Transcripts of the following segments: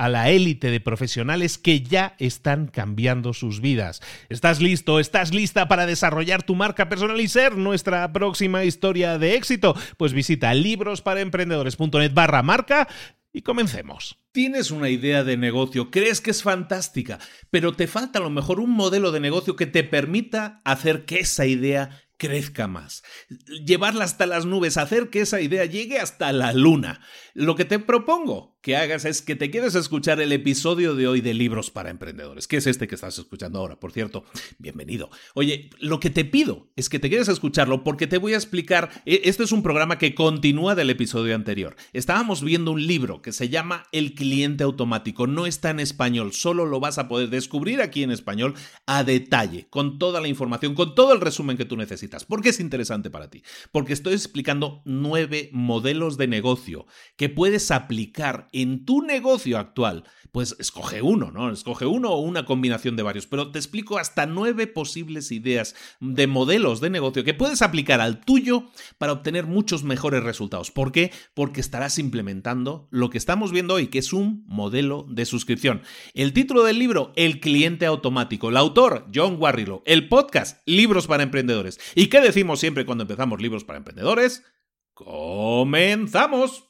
a la élite de profesionales que ya están cambiando sus vidas. ¿Estás listo? ¿Estás lista para desarrollar tu marca personal y ser nuestra próxima historia de éxito? Pues visita librosparaemprendedores.net barra marca y comencemos. Tienes una idea de negocio, crees que es fantástica, pero te falta a lo mejor un modelo de negocio que te permita hacer que esa idea crezca más, llevarla hasta las nubes, hacer que esa idea llegue hasta la luna. Lo que te propongo que hagas es que te quieres escuchar el episodio de hoy de Libros para Emprendedores, que es este que estás escuchando ahora, por cierto. Bienvenido. Oye, lo que te pido es que te quieres escucharlo porque te voy a explicar, e, este es un programa que continúa del episodio anterior. Estábamos viendo un libro que se llama El cliente automático, no está en español, solo lo vas a poder descubrir aquí en español a detalle, con toda la información, con todo el resumen que tú necesitas. ¿Por qué es interesante para ti? Porque estoy explicando nueve modelos de negocio que puedes aplicar en tu negocio actual, pues escoge uno, ¿no? Escoge uno o una combinación de varios, pero te explico hasta nueve posibles ideas de modelos de negocio que puedes aplicar al tuyo para obtener muchos mejores resultados. ¿Por qué? Porque estarás implementando lo que estamos viendo hoy, que es un modelo de suscripción. El título del libro, El cliente automático. El autor, John Warrillow. El podcast, Libros para Emprendedores. ¿Y qué decimos siempre cuando empezamos Libros para Emprendedores? ¡Comenzamos!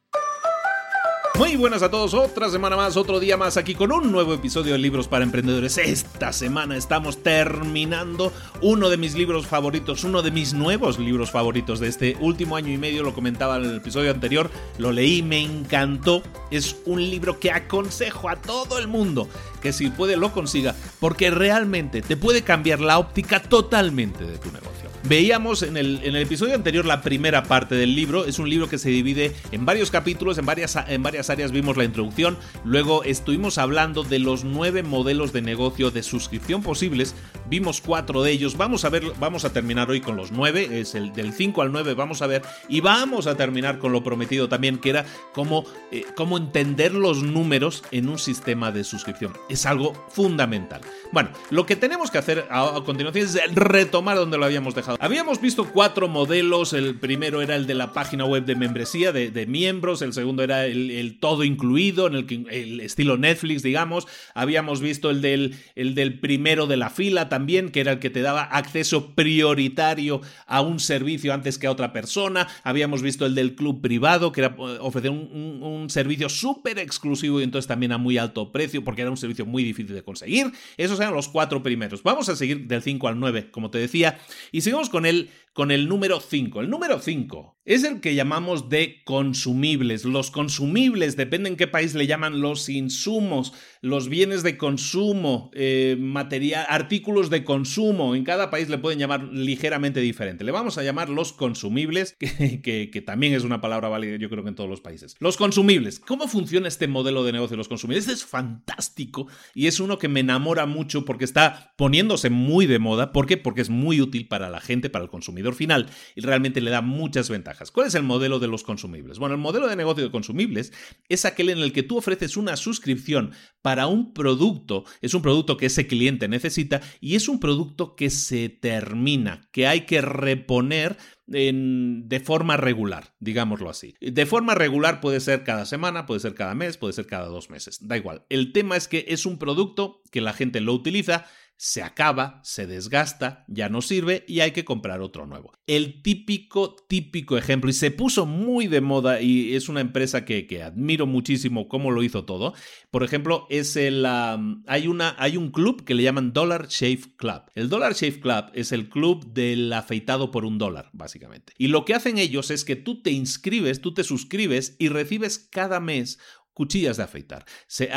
Muy buenas a todos, otra semana más, otro día más aquí con un nuevo episodio de Libros para Emprendedores. Esta semana estamos terminando uno de mis libros favoritos, uno de mis nuevos libros favoritos de este último año y medio, lo comentaba en el episodio anterior, lo leí, me encantó. Es un libro que aconsejo a todo el mundo que si puede lo consiga, porque realmente te puede cambiar la óptica totalmente de tu negocio. Veíamos en el, episodio anterior la primera parte del libro. Es un libro que se divide en varios capítulos, en varias, en varias áreas vimos la introducción. Luego estuvimos hablando de los nueve modelos de negocio de suscripción posibles. Vimos cuatro de ellos. Vamos a ver, vamos a terminar hoy con los nueve. Es el del 5 al 9, vamos a ver. Y vamos a terminar con lo prometido también, que era cómo, eh, cómo entender los números en un sistema de suscripción. Es algo fundamental. Bueno, lo que tenemos que hacer a continuación es retomar donde lo habíamos dejado. Habíamos visto cuatro modelos. El primero era el de la página web de membresía, de, miembros. El segundo era el, todo incluido, en el, el, estilo Netflix, digamos. Habíamos visto el del, el del primero de la fila también, que era el que te daba acceso prioritario a un servicio antes que a otra persona. Habíamos visto el del club privado, que era eh, ofrecer un, un servicio súper exclusivo y entonces también a muy alto precio, porque era un servicio muy difícil de conseguir. Esos eran los cuatro primeros. Vamos a seguir del 5 al 9, como te decía. Y seguimos con el, con el número 5. El número 5 es el que llamamos de consumibles. Los consumibles, depende en qué país le llaman los insumos, los bienes de consumo, eh, material, artículos de consumo. En cada país le pueden llamar ligeramente diferente. Le vamos a llamar los consumibles, que, que, también es una palabra válida yo creo que en todos los países. Los consumibles. ¿Cómo funciona este modelo de negocio de los consumibles? Este es fantástico y es uno que me enamora mucho porque está poniéndose muy de moda. ¿Por qué? Porque es muy útil para la gente, para el consumidor final y realmente le da muchas ventajas. ¿Cuál es el modelo de los consumibles? Bueno, el modelo de negocio de consumibles es aquel en el que tú ofreces una suscripción para un producto, es un producto que ese cliente necesita y es un producto que se termina, que hay que reponer de forma regular, digámoslo así. De forma regular puede ser cada semana, puede ser cada mes, puede ser cada dos meses, da igual. El tema es que es un producto que la gente lo utiliza se acaba, se desgasta, ya no sirve y hay que comprar otro nuevo. El típico, típico ejemplo, y se puso muy de moda y es una empresa que, admiro muchísimo cómo lo hizo todo. Por ejemplo, es el, hay, una, hay un club que le llaman Dollar Shave Club. El Dollar Shave Club es el club del afeitado por un dólar, básicamente. Y lo que hacen ellos es que tú te inscribes, tú te suscribes y recibes cada mes cuchillas de afeitar. Se,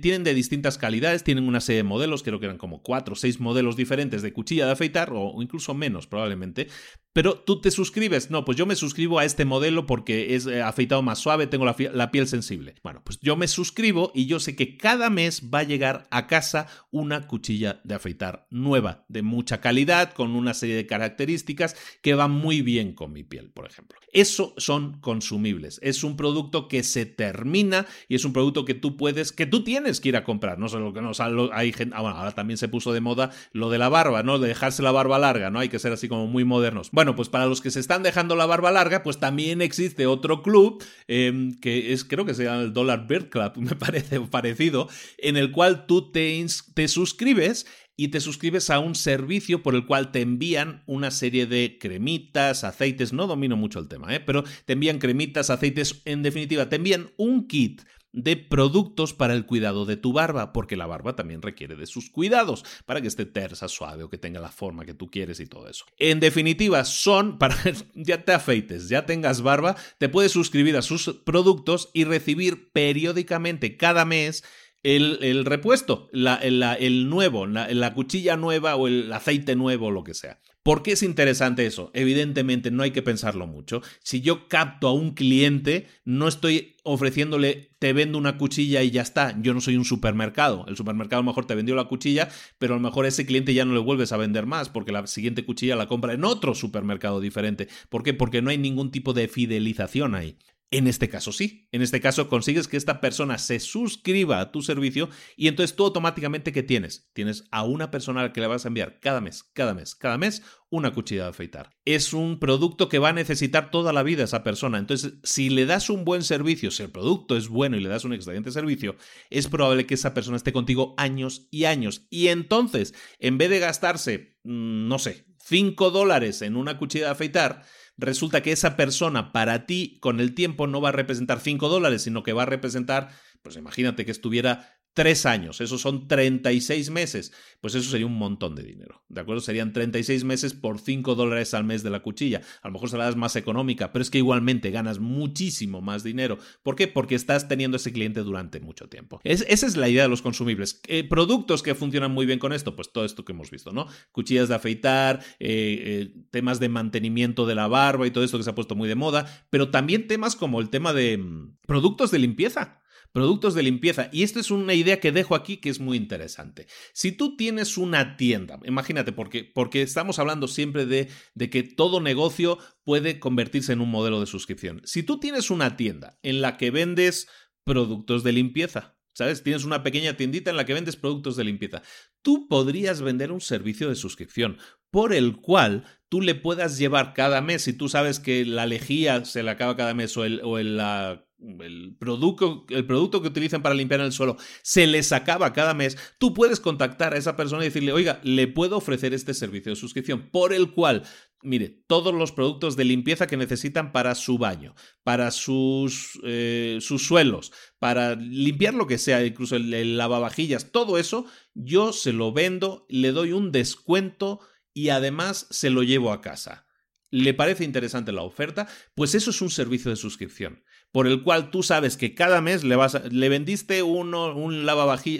tienen de distintas calidades, tienen una serie de modelos, creo que eran como cuatro o seis modelos diferentes de cuchilla de afeitar, o incluso menos probablemente, pero tú te suscribes. No, pues yo me suscribo a este modelo porque es eh, afeitado más suave, tengo la, piel sensible. Bueno, pues yo me suscribo y yo sé que cada mes va a llegar a casa una cuchilla de afeitar nueva, de mucha calidad, con una serie de características que van muy bien con mi piel, por ejemplo. Eso son consumibles. Es un producto que se termina y es un producto que tú puedes, que tú tienes que ir a comprar. No sé lo que no hay gente. Ah, bueno, ahora también se puso de moda lo de la barba, ¿no? De dejarse la barba larga, ¿no? Hay que ser así como muy modernos. Pues para los que se están dejando la barba larga, pues también existe otro club em, que es, creo que se llama el Dollar Bird Club, me parece parecido, en el cual tú te, te suscribes y te suscribes a un servicio por el cual te envían una serie de cremitas, aceites, no domino mucho el tema, ¿eh? pero te envían cremitas, aceites, en definitiva, te envían un kit de productos para el cuidado de tu barba, porque la barba también requiere de sus cuidados para que esté tersa, suave o que tenga la forma que tú quieres y todo eso. En definitiva, son para ya te afeites, ya tengas barba, te puedes suscribir a sus productos y recibir periódicamente cada mes el, repuesto, el nuevo, la, cuchilla nueva o el aceite nuevo o lo que sea. ¿Por qué es interesante eso? Evidentemente no hay que pensarlo mucho. Si yo capto a un cliente, no estoy ofreciéndole te vendo una cuchilla y ya está. Yo no soy un supermercado. El supermercado a lo mejor te vendió la cuchilla, pero a lo mejor ese cliente ya no le vuelves a vender más porque la siguiente cuchilla la compra en otro supermercado diferente. ¿Por qué? Porque no hay ningún tipo de fidelización ahí. En este caso sí, en este caso consigues que esta persona se suscriba a tu servicio y entonces tú automáticamente ¿qué tienes? Tienes a una persona a la que le vas a enviar cada mes, cada mes, cada mes una cuchilla de afeitar. Es un producto que va a necesitar toda la vida esa persona. Entonces, si le das un buen servicio, si el producto es bueno y le das un excelente servicio, es probable que esa persona esté contigo años y años. Y entonces, en vez de gastarse, mm, no sé, 5 dólares en una cuchilla de afeitar, resulta que esa persona para ti con el tiempo no va a representar 5 dólares, sino que va a representar, pues imagínate que estuviera tres años, esos son 36 meses, pues eso sería un montón de dinero, ¿de acuerdo? Serían 36 meses por 5 dólares al mes de la cuchilla. A lo mejor se la das más económica, pero es que igualmente ganas muchísimo más dinero. ¿Por qué? Porque estás teniendo ese cliente durante mucho tiempo. esa es la idea de los consumibles. Eh, productos que funcionan muy bien con esto, pues todo esto que hemos visto, ¿no? Cuchillas de afeitar, eh, eh, temas de mantenimiento de la barba y todo esto que se ha puesto muy de moda, pero también temas como el tema de mm, productos de limpieza productos de limpieza. Y esto es una idea que dejo aquí que es muy interesante. Si tú tienes una tienda, imagínate, porque, porque estamos hablando siempre de, de que todo negocio puede convertirse en un modelo de suscripción. Si tú tienes una tienda en la que vendes productos de limpieza, ¿Sabes? Tienes una pequeña tiendita en la que vendes productos de limpieza. Tú podrías vender un servicio de suscripción por el cual tú le puedas llevar cada mes, si tú sabes que la lejía se le acaba cada mes o, el, o el, la el producto, el producto que utilizan para limpiar el suelo se les acaba cada mes, tú puedes contactar a esa persona y decirle, oiga, le puedo ofrecer este servicio de suscripción por el cual, mire, todos los productos de limpieza que necesitan para su baño, para sus, eh, sus suelos, para limpiar lo que sea, incluso el, el lavavajillas, todo eso, yo se lo vendo, le doy un descuento y además se lo llevo a casa. ¿Le parece interesante la oferta? Pues eso es un servicio de suscripción por el cual tú sabes que cada mes le vas le vendiste uno un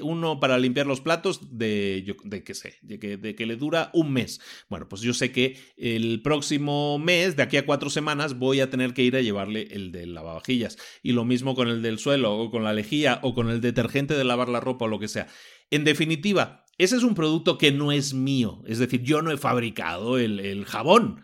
uno para limpiar los platos de de qué sé, de que, de que le dura un mes. Bueno, pues yo sé que el próximo mes, de aquí a cuatro semanas, voy a tener que ir a llevarle el del lavavajillas y lo mismo con el del suelo o con la lejía o con el detergente de lavar la ropa o lo que sea. En definitiva, ese es un producto que no es mío, es decir, yo no he fabricado el, el jabón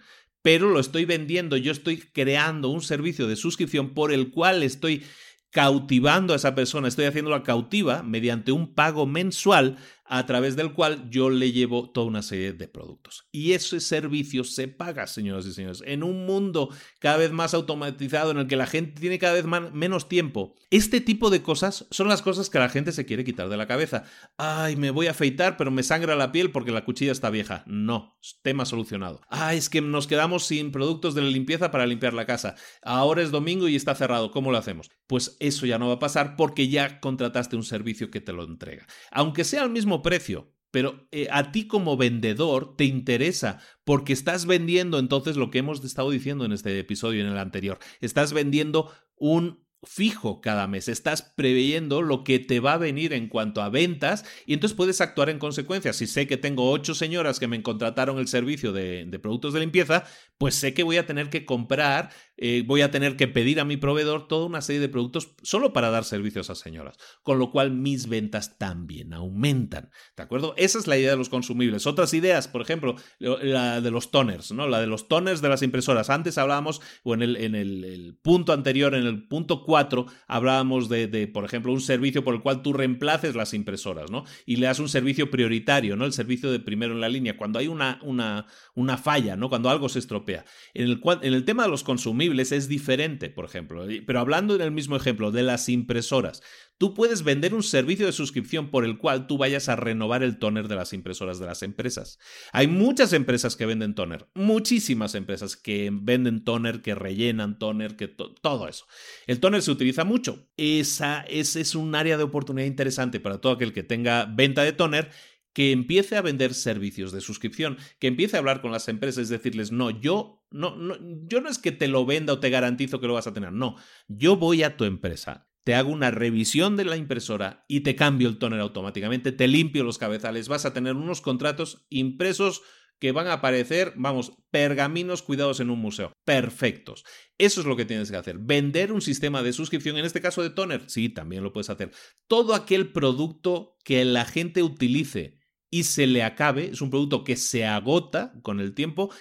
pero lo estoy vendiendo, yo estoy creando un servicio de suscripción por el cual estoy cautivando a esa persona, estoy haciéndola cautiva mediante un pago mensual a través del cual yo le llevo toda una serie de productos. Y ese servicio se paga, señoras y señores. En un mundo cada vez más automatizado en el que la gente tiene cada vez menos tiempo, este tipo de cosas son las cosas que la gente se quiere quitar de la cabeza. Ay, me voy a afeitar, pero me sangra la piel porque la cuchilla está vieja. No, tema solucionado. Ay, es que nos quedamos sin productos de la limpieza para limpiar la casa. Ahora es domingo y está cerrado. ¿Cómo lo hacemos? Pues eso ya no va a pasar porque ya contrataste un servicio que te lo entrega. Aunque sea al mismo precio, pero eh, a ti como vendedor te interesa porque estás vendiendo entonces lo que hemos estado diciendo en este episodio y en el anterior. Estás vendiendo un fijo cada mes, estás preveyendo lo que te va a venir en cuanto a ventas y entonces puedes actuar en consecuencia. Si sé que tengo ocho señoras que me contrataron el servicio de, de productos de limpieza, pues sé que voy a tener que comprar eh, voy a tener que pedir a mi proveedor toda una serie de productos solo para dar servicios a señoras, con lo cual mis ventas también aumentan, ¿de acuerdo? Esa es la idea de los consumibles. Otras ideas, por ejemplo, la de los toners, ¿no? La de los toners de las impresoras. Antes hablábamos, o en el, en el, punto anterior, en el punto 4, hablábamos de, de, por ejemplo, un servicio por el cual tú reemplaces las impresoras, ¿no? Y le das un servicio prioritario, ¿no? El servicio de primero en la línea, cuando hay una, una, una falla, ¿no? Cuando algo se estropea. En el, en el tema de los consumibles, es diferente, por ejemplo. Pero hablando en el mismo ejemplo de las impresoras, tú puedes vender un servicio de suscripción por el cual tú vayas a renovar el toner de las impresoras de las empresas. Hay muchas empresas que venden toner, muchísimas empresas que venden toner, que rellenan toner, que todo eso. El toner se utiliza mucho. Esa, es un área de oportunidad interesante para todo aquel que tenga venta de toner que empiece a vender servicios de suscripción, que empiece a hablar con las empresas y decirles, no, yo no, yo no es que te lo venda o te garantizo que lo vas a tener, no, yo voy a tu empresa, te hago una revisión de la impresora y te cambio el tóner automáticamente, te limpio los cabezales, vas a tener unos contratos impresos que van a aparecer, vamos, pergaminos cuidados en un museo. Perfectos. Eso es lo que tienes que hacer. Vender un sistema de suscripción, en este caso de toner, sí, también lo puedes hacer. Todo aquel producto que la gente utilice y se le acabe, es un producto que se agota con el tiempo,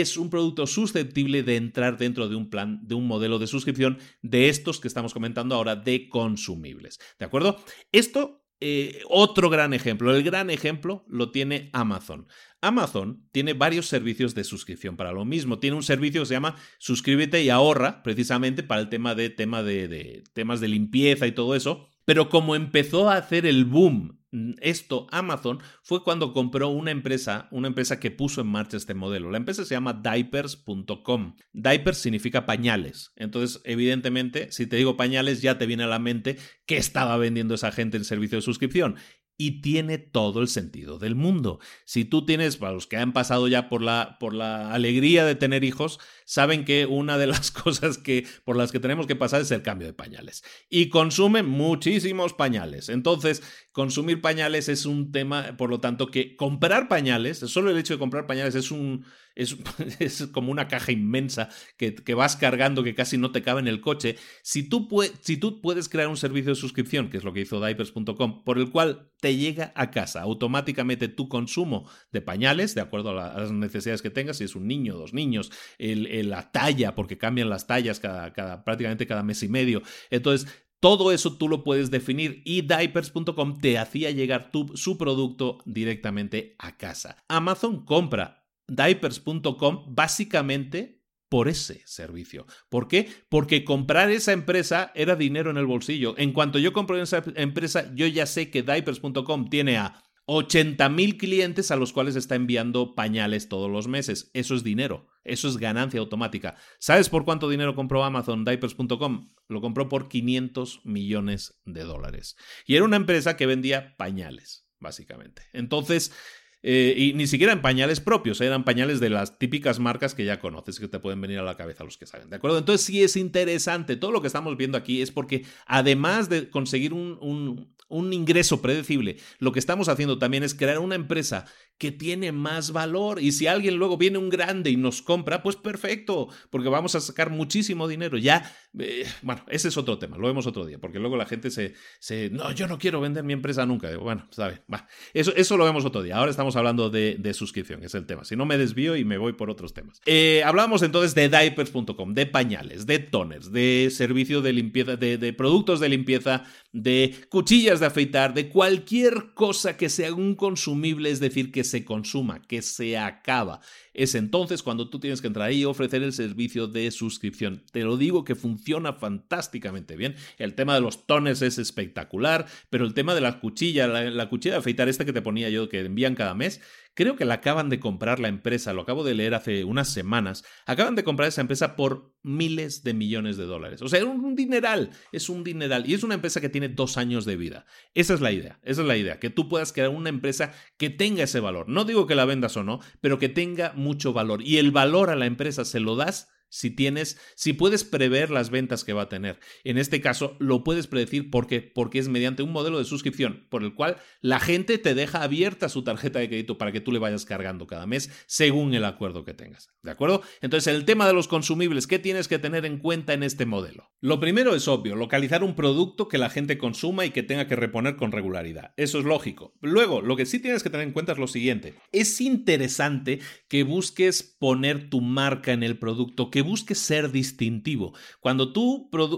es un producto susceptible de entrar dentro de un plan, de un modelo de suscripción de estos que estamos comentando ahora de consumibles. ¿De acuerdo? Esto, eh, otro gran ejemplo, el gran ejemplo lo tiene Amazon. Amazon tiene varios servicios de suscripción para lo mismo. Tiene un servicio que se llama Suscríbete y ahorra, precisamente para el tema de, tema de, de temas de limpieza y todo eso. Pero como empezó a hacer el boom esto Amazon fue cuando compró una empresa, una empresa que puso en marcha este modelo. La empresa se llama diapers.com. Diapers significa pañales. Entonces, evidentemente, si te digo pañales, ya te viene a la mente que estaba vendiendo esa gente el servicio de suscripción y tiene todo el sentido del mundo. Si tú tienes, para los que han pasado ya por la, por la alegría de tener hijos, saben que una de las cosas que, por las que tenemos que pasar es el cambio de pañales. Y consumen muchísimos pañales. Entonces, consumir pañales es un tema, por lo tanto, que comprar pañales, solo el hecho de comprar pañales es un, es, como una caja inmensa que, que, vas cargando que casi no te cabe en el coche. Si tú, si tú puedes crear un servicio de suscripción, que es lo que hizo diapers.com, por el cual te llega a casa automáticamente tu consumo de pañales, de acuerdo a, las necesidades que tengas, si es un niño, dos niños, la talla, porque cambian las tallas cada, prácticamente cada mes y medio. Entonces, todo eso tú lo puedes definir y diapers.com te hacía llegar su producto directamente a casa. Amazon compra diapers.com básicamente por ese servicio. ¿Por qué? Porque comprar esa empresa era dinero en el bolsillo. En cuanto yo compro esa empresa, yo ya sé que diapers.com tiene a 80.000 clientes a los cuales está enviando pañales todos los meses. Eso es dinero, eso es ganancia automática. ¿Sabes por cuánto dinero compró Amazon Diapers.com? Lo compró por 500 millones de dólares. Y era una empresa que vendía pañales, básicamente. Entonces, eh, y ni siquiera en pañales propios, eran pañales de las típicas marcas que ya conoces, que te pueden venir a la cabeza los que saben, ¿de acuerdo? Entonces sí es interesante, todo lo que estamos viendo aquí es porque además de conseguir un ingreso predecible, lo que estamos haciendo también es crear una empresa que tiene más valor. Y si alguien luego viene un grande y nos compra, pues perfecto, porque vamos a sacar muchísimo dinero. Ya, eh, bueno, ese es otro tema, lo vemos otro día, porque luego la gente se, no, yo no quiero vender mi empresa nunca. bueno, sabe, va. Eso, eso lo vemos otro día. Ahora estamos hablando de, de, suscripción, es el tema. Si no me desvío y me voy por otros temas. Eh, hablamos entonces de diapers.com, de pañales, de toners, de servicio de limpieza, de, de productos de limpieza, de cuchillas de afeitar, de cualquier cosa que sea un consumible, es decir, que se consuma, que se acaba. Es entonces cuando tú tienes que entrar ahí y ofrecer el servicio de suscripción. Te lo digo que funciona fantásticamente bien. El tema de los tones es espectacular, pero el tema de la cuchilla, la, la cuchilla de afeitar esta que te ponía yo que envían cada mes, Creo que la acaban de comprar la empresa, lo acabo de leer hace unas semanas. Acaban de comprar esa empresa por miles de millones de dólares. O sea, es un dineral, es un dineral. Y es una empresa que tiene dos años de vida. Esa es la idea, esa es la idea, que tú puedas crear una empresa que tenga ese valor. No digo que la vendas o no, pero que tenga mucho valor. Y el valor a la empresa se lo das si tienes, si puedes prever las ventas que va a tener. En este caso, lo puedes predecir porque, porque es mediante un modelo de suscripción por el cual la gente te deja abierta su tarjeta de crédito para que tú le vayas cargando cada mes según el acuerdo que tengas. ¿De acuerdo? Entonces, el tema de los consumibles, ¿qué tienes que tener en cuenta en este modelo? Lo primero es obvio, localizar un producto que la gente consuma y que tenga que reponer con regularidad. Eso es lógico. Luego, lo que sí tienes que tener en cuenta es lo siguiente. Es interesante que busques poner tu marca en el producto, que busques ser distintivo. Cuando,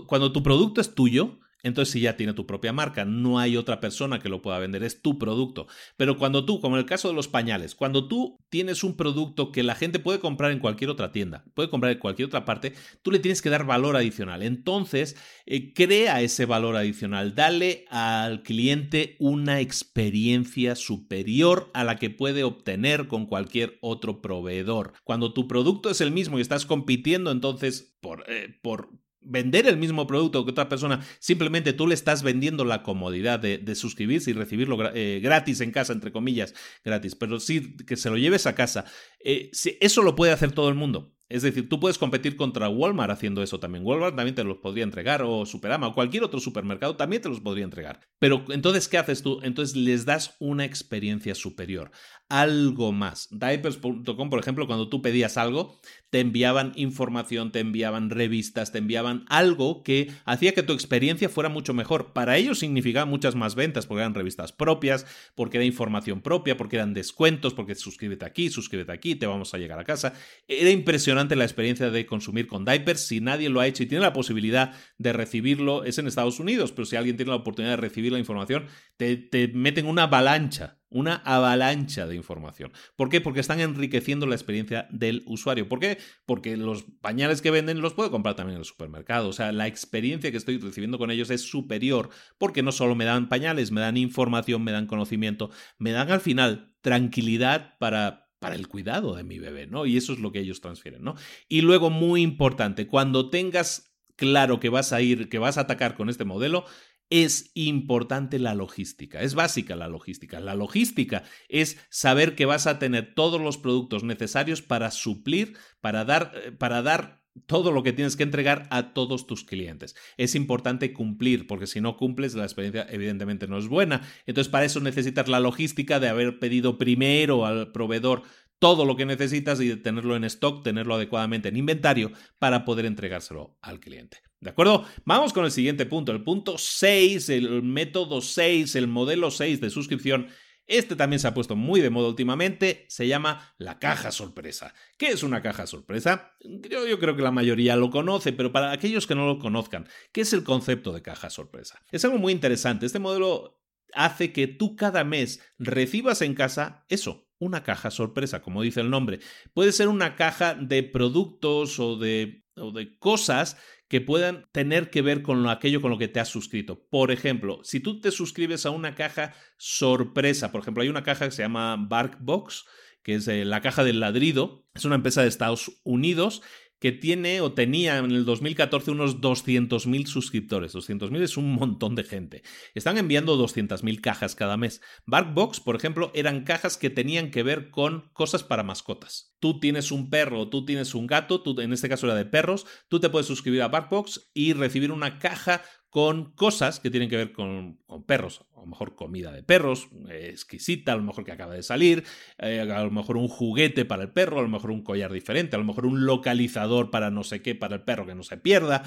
cuando tu producto es tuyo, entonces si ya tiene tu propia marca, no hay otra persona que lo pueda vender, es tu producto. Pero cuando tú, como en el caso de los pañales, cuando tú tienes un producto que la gente puede comprar en cualquier otra tienda, puede comprar en cualquier otra parte, tú le tienes que dar valor adicional. Entonces, eh, crea ese valor adicional, dale al cliente una experiencia superior a la que puede obtener con cualquier otro proveedor. Cuando tu producto es el mismo y estás compitiendo, entonces, por, eh, por vender el mismo producto que otra persona, simplemente tú le estás vendiendo la comodidad de, suscribirse y recibirlo eh, gratis en casa, entre comillas, gratis, pero sí que se lo lleves a casa. Eh, eso lo puede hacer todo el mundo. Es decir, tú puedes competir contra Walmart haciendo eso también. Walmart también te los podría entregar, o Superama, o cualquier otro supermercado también te los podría entregar. Pero entonces, ¿qué haces tú? Entonces les das una experiencia superior algo más. Diapers.com, por ejemplo, cuando tú pedías algo, te enviaban información, te enviaban revistas, te enviaban algo que hacía que tu experiencia fuera mucho mejor. Para ellos significaba muchas más ventas, porque eran revistas propias, porque era información propia, porque eran descuentos, porque suscríbete aquí, suscríbete aquí, te vamos a llegar a casa. Era impresionante la experiencia de consumir con diapers. Si nadie lo ha hecho y tiene la posibilidad de recibirlo, es en Estados Unidos, pero si alguien tiene la oportunidad de recibir la información, te meten una avalancha una avalancha de información. ¿Por qué? Porque están enriqueciendo la experiencia del usuario. ¿Por qué? Porque los pañales que venden los puedo comprar también en el supermercado. O sea, la experiencia que estoy recibiendo con ellos es superior porque no solo me dan pañales, me dan información, me dan conocimiento, me dan al final tranquilidad para para el cuidado de mi bebé, ¿no? Y eso es lo que ellos transfieren, ¿no? Y luego, muy importante, cuando tengas claro que vas a ir, que vas a atacar con este modelo, es importante la logística. Es básica la logística. La logística es saber que vas a tener todos los productos necesarios para suplir, para dar, eh, para dar todo lo que tienes que entregar a todos tus clientes. Es importante cumplir, porque si no cumples, la experiencia evidentemente no es buena. Entonces, para eso necesitas la logística de haber pedido primero al proveedor todo lo que necesitas y de tenerlo en stock, tenerlo adecuadamente en inventario para poder entregárselo al cliente. ¿De acuerdo? Vamos con el siguiente punto, el punto 6, el método 6, el modelo 6 de suscripción. Este también se ha puesto muy de moda últimamente, se llama la caja sorpresa. ¿Qué es una caja sorpresa? Yo, yo, creo que la mayoría lo conoce, pero para aquellos que no lo conozcan, ¿qué es el concepto de caja sorpresa? Es algo muy interesante. Este modelo hace que tú cada mes recibas en casa eso, una caja sorpresa, como dice el nombre. Puede ser una caja de productos o de, o de cosas que puedan tener que ver con aquello con lo que te has suscrito. Por ejemplo, si tú te suscribes a una caja sorpresa, por ejemplo, hay una caja que se llama Barkbox, que es eh, la caja del ladrido, es una empresa de Estados Unidos que tiene o tenía en el 2014 unos 200.000 suscriptores. 200.000 es un montón de gente. Están enviando 200.000 cajas cada mes. Barkbox, por ejemplo, eran cajas que tenían que ver con cosas para mascotas. Tú tienes un perro, tú tienes un gato, tú, en este caso era de perros, tú te puedes suscribir a Barkbox y recibir una caja con cosas que tienen que ver con, perros. A lo mejor comida de perros, eh, exquisita, a lo mejor que acaba de salir, eh, a lo mejor un juguete para el perro, a lo mejor un collar diferente, a lo mejor un localizador para no sé qué, para el perro que no se pierda.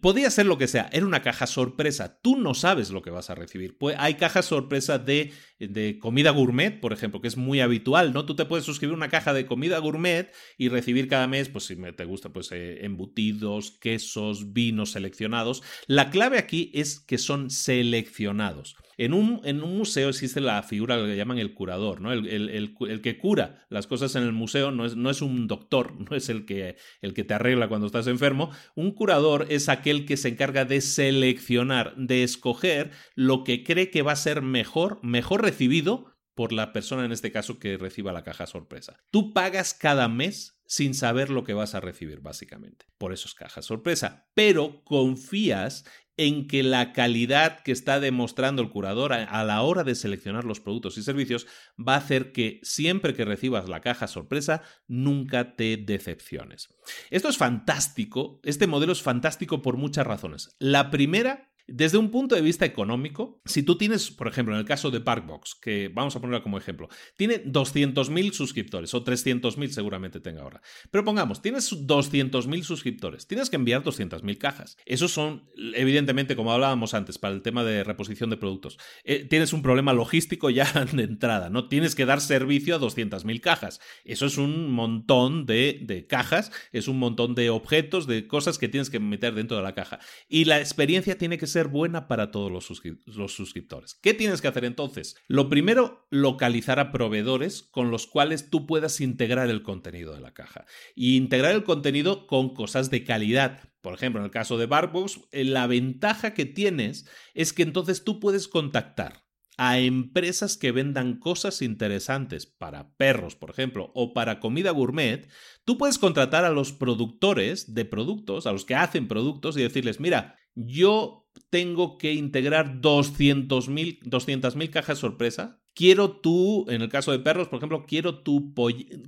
Podía ser lo que sea, era una caja sorpresa. Tú no sabes lo que vas a recibir. hay cajas sorpresa de, de, comida gourmet, por ejemplo, que es muy habitual, ¿no? Tú te puedes suscribir una caja de comida gourmet y recibir cada mes, pues si te gusta, pues eh, embutidos, quesos, vinos seleccionados. La clave aquí es que son seleccionados. En un, en un museo existe la figura que llaman el curador, ¿no? El, que cura las cosas en el museo no es, no es un doctor, no es el que, el que te arregla cuando estás enfermo. Un curador es aquel que se encarga de seleccionar, de escoger lo que cree que va a ser mejor, mejor recibido por la persona en este caso que reciba la caja sorpresa. Tú pagas cada mes sin saber lo que vas a recibir, básicamente. Por eso es caja sorpresa. Pero confías en que la calidad que está demostrando el curador a, la hora de seleccionar los productos y servicios va a hacer que siempre que recibas la caja sorpresa nunca te decepciones. Esto es fantástico, este modelo es fantástico por muchas razones. La primera desde un punto de vista económico, si tú tienes, por ejemplo, en el caso de Parkbox, que vamos a ponerlo como ejemplo, tiene 200.000 suscriptores o 300.000 seguramente tenga ahora. Pero pongamos, tienes 200.000 suscriptores, tienes que enviar 200.000 cajas. Esos son, evidentemente, como hablábamos antes, para el tema de reposición de productos. Eh, tienes un problema logístico ya de entrada, ¿no? Tienes que dar servicio a 200.000 cajas. Eso es un montón de, de cajas, es un montón de objetos, de cosas que tienes que meter dentro de la caja. Y la experiencia tiene que ser buena para todos los, los, suscriptores. ¿Qué tienes que hacer entonces? Lo primero, localizar a proveedores con los cuales tú puedas integrar el contenido de la caja. Y integrar el contenido con cosas de calidad. Por ejemplo, en el caso de Barbox, eh, la ventaja que tienes es que entonces tú puedes contactar a empresas que vendan cosas interesantes para perros, por ejemplo, o para comida gourmet, tú puedes contratar a los productores de productos, a los que hacen productos y decirles, mira, yo tengo que integrar 200.000 cajas sorpresa. Quiero tú, en el caso de perros, por ejemplo, quiero tu,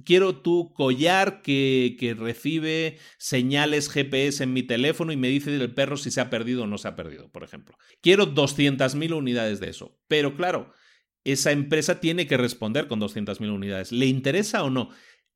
quiero tu collar que, que recibe señales GPS en mi teléfono y me dice el perro si se ha perdido o no se ha perdido, por ejemplo. Quiero 200.000 unidades de eso. Pero claro, esa empresa tiene que responder con 200.000 unidades. ¿Le interesa o no?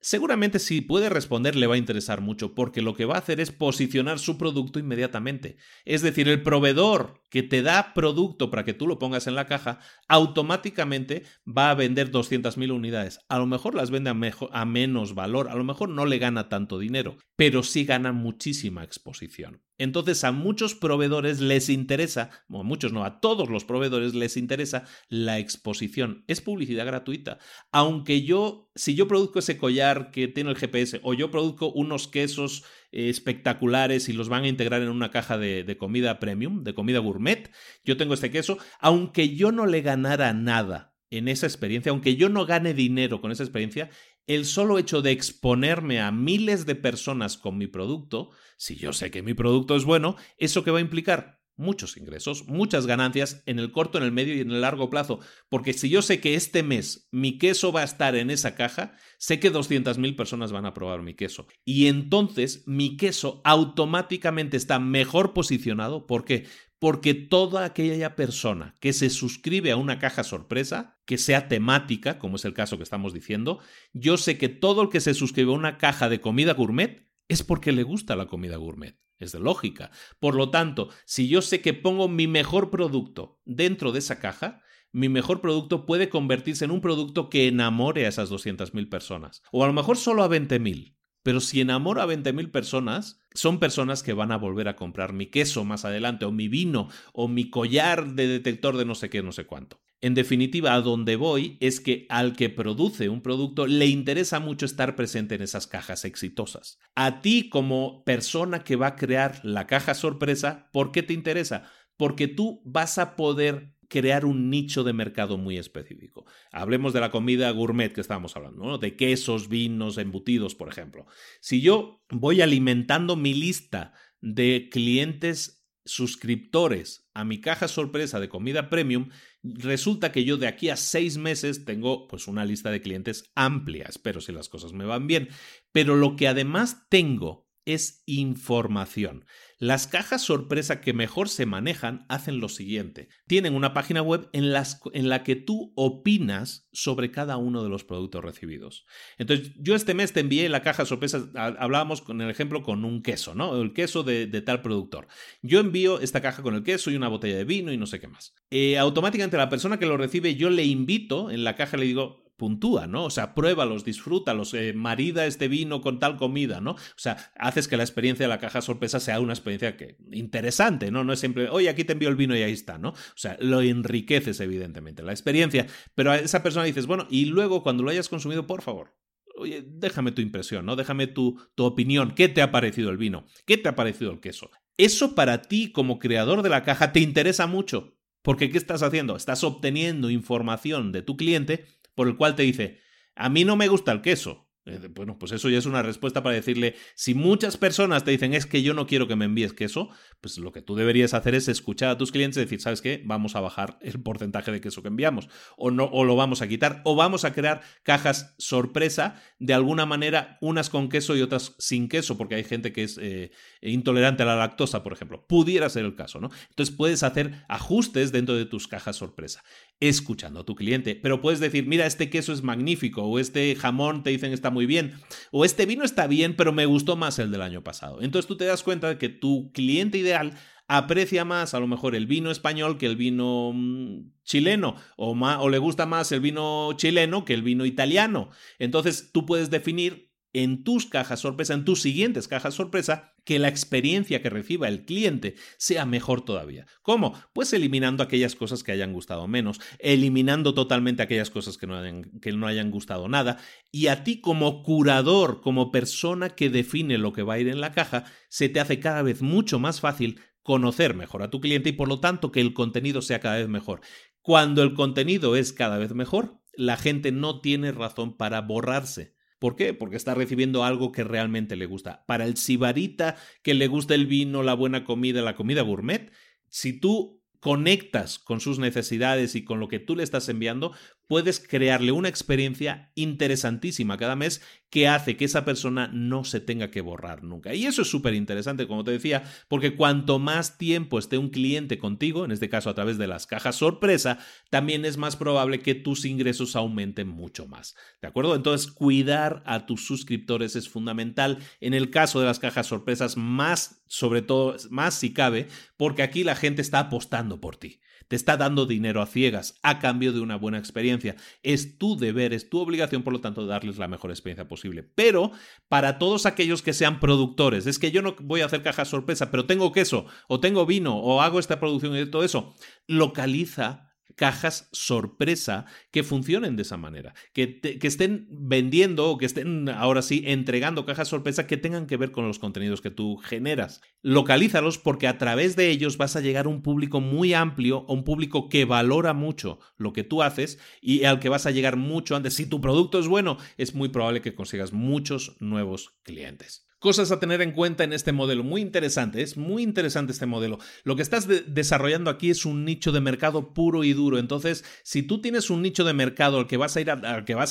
Seguramente si puede responder le va a interesar mucho porque lo que va a hacer es posicionar su producto inmediatamente. Es decir, el proveedor que te da producto para que tú lo pongas en la caja, automáticamente va a vender 200.000 unidades. A lo mejor las vende a, a, menos valor, a lo mejor no le gana tanto dinero, pero sí gana muchísima exposición. Entonces a muchos proveedores les interesa, o a muchos no, a todos los proveedores les interesa la exposición. Es publicidad gratuita. Aunque yo, si yo produzco ese collar que tiene el GPS, o yo produzco unos quesos espectaculares y los van a integrar en una caja de, comida premium, de comida gourmet. Yo tengo este queso, aunque yo no le ganara nada en esa experiencia, aunque yo no gane dinero con esa experiencia, el solo hecho de exponerme a miles de personas con mi producto, si yo sé que mi producto es bueno, ¿eso que va a implicar? Muchos ingresos, muchas ganancias en el corto, en el medio y en el largo plazo. Porque si yo sé que este mes mi queso va a estar en esa caja, sé que 200.000 personas van a probar mi queso. Y entonces mi queso automáticamente está mejor posicionado. ¿Por qué? Porque toda aquella persona que se suscribe a una caja sorpresa, que sea temática, como es el caso que estamos diciendo, yo sé que todo el que se suscribe a una caja de comida gourmet es porque le gusta la comida gourmet. Es de lógica. Por lo tanto, si yo sé que pongo mi mejor producto dentro de esa caja, mi mejor producto puede convertirse en un producto que enamore a esas 200.000 personas. O a lo mejor solo a 20.000. Pero si enamoro a 20.000 personas, son personas que van a volver a comprar mi queso más adelante, o mi vino, o mi collar de detector de no sé qué, no sé cuánto. En definitiva, a donde voy es que al que produce un producto le interesa mucho estar presente en esas cajas exitosas. A ti como persona que va a crear la caja sorpresa, ¿por qué te interesa? Porque tú vas a poder crear un nicho de mercado muy específico. Hablemos de la comida gourmet que estábamos hablando, de quesos, vinos, embutidos, por ejemplo. Si yo voy alimentando mi lista de clientes suscriptores a mi caja sorpresa de comida premium, resulta que yo de aquí a seis meses tengo pues una lista de clientes amplia, espero si las cosas me van bien, pero lo que además tengo es información. Las cajas sorpresa que mejor se manejan hacen lo siguiente. Tienen una página web en, la que tú opinas sobre cada uno de los productos recibidos. Entonces, yo este mes te envié la caja sorpresa, hablábamos con el ejemplo con un queso, ¿no? El queso de, tal productor. Yo envío esta caja con el queso y una botella de vino y no sé qué más. Eh, automáticamente la persona que lo recibe, yo le invito, en la caja le digo, puntúa, ¿no? O sea, pruébalos, disfrútalos, eh, marida este vino con tal comida, ¿no? O sea, haces que la experiencia de la caja sorpresa sea una experiencia que interesante, ¿no? No es siempre, oye, aquí te envío el vino y ahí está, ¿no? O sea, lo enriqueces evidentemente la experiencia, pero a esa persona dices, bueno, y luego cuando lo hayas consumido, por favor, oye, déjame tu impresión, ¿no? Déjame tu, tu opinión. ¿Qué te ha parecido el vino? ¿Qué te ha parecido el queso? Eso para ti como creador de la caja te interesa mucho. Porque ¿qué estás haciendo? Estás obteniendo información de tu cliente por el cual te dice, a mí no me gusta el queso, eh, bueno, pues eso ya es una respuesta para decirle, si muchas personas te dicen es que yo no quiero que me envíes queso, pues lo que tú deberías hacer es escuchar a tus clientes y decir, ¿sabes qué? Vamos a bajar el porcentaje de queso que enviamos o no o lo vamos a quitar o vamos a crear cajas sorpresa de alguna manera, unas con queso y otras sin queso, porque hay gente que es eh, intolerante a la lactosa, por ejemplo. Pudiera ser el caso, ¿no? Entonces puedes hacer ajustes dentro de tus cajas sorpresa escuchando a tu cliente. Pero puedes decir, mira, este queso es magnífico, o este jamón te dicen está muy bien, o este vino está bien, pero me gustó más el del año pasado. Entonces tú te das cuenta de que tu cliente ideal aprecia más a lo mejor el vino español que el vino mm, chileno, o, o le gusta más el vino chileno que el vino italiano. Entonces tú puedes definir en tus cajas sorpresa, en tus siguientes cajas sorpresa, que la experiencia que reciba el cliente sea mejor todavía. ¿Cómo? Pues eliminando aquellas cosas que hayan gustado menos, eliminando totalmente aquellas cosas que no hayan, que no hayan gustado nada, y a ti como curador, como persona que define lo que va a ir en la caja, se te hace cada vez mucho más fácil conocer mejor a tu cliente y por lo tanto que el contenido sea cada vez mejor. Cuando el contenido es cada vez mejor, la gente no tiene razón para borrarse ¿Por qué? Porque está recibiendo algo que realmente le gusta. Para el sibarita que le gusta el vino, la buena comida, la comida gourmet, si tú conectas con sus necesidades y con lo que tú le estás enviando, puedes crearle una experiencia interesantísima cada mes que hace que esa persona no se tenga que borrar nunca. Y eso es súper interesante, como te decía, porque cuanto más tiempo esté un cliente contigo, en este caso a través de las cajas sorpresa, también es más probable que tus ingresos aumenten mucho más. ¿De acuerdo? Entonces, cuidar a tus suscriptores es fundamental. En el caso de las cajas sorpresas, más, sobre todo, más si cabe, porque aquí la gente está apostando por ti te está dando dinero a ciegas a cambio de una buena experiencia. Es tu deber, es tu obligación, por lo tanto, darles la mejor experiencia posible. Pero para todos aquellos que sean productores, es que yo no voy a hacer cajas sorpresa, pero tengo queso, o tengo vino, o hago esta producción y todo eso, localiza cajas sorpresa que funcionen de esa manera, que, estén vendiendo o que estén ahora sí entregando cajas sorpresa que tengan que ver con los contenidos que tú generas. Localízalos porque a través de ellos vas a llegar a un público muy amplio, a un público que valora mucho lo que tú haces y al que vas a llegar mucho antes. Si tu producto es bueno, es muy probable que consigas muchos nuevos clientes. Cosas a tener en cuenta en este modelo. Muy interesante, es muy interesante este modelo. Lo que estás desarrollando aquí es un nicho de mercado puro y duro. Entonces, si tú tienes un nicho de mercado al que vas a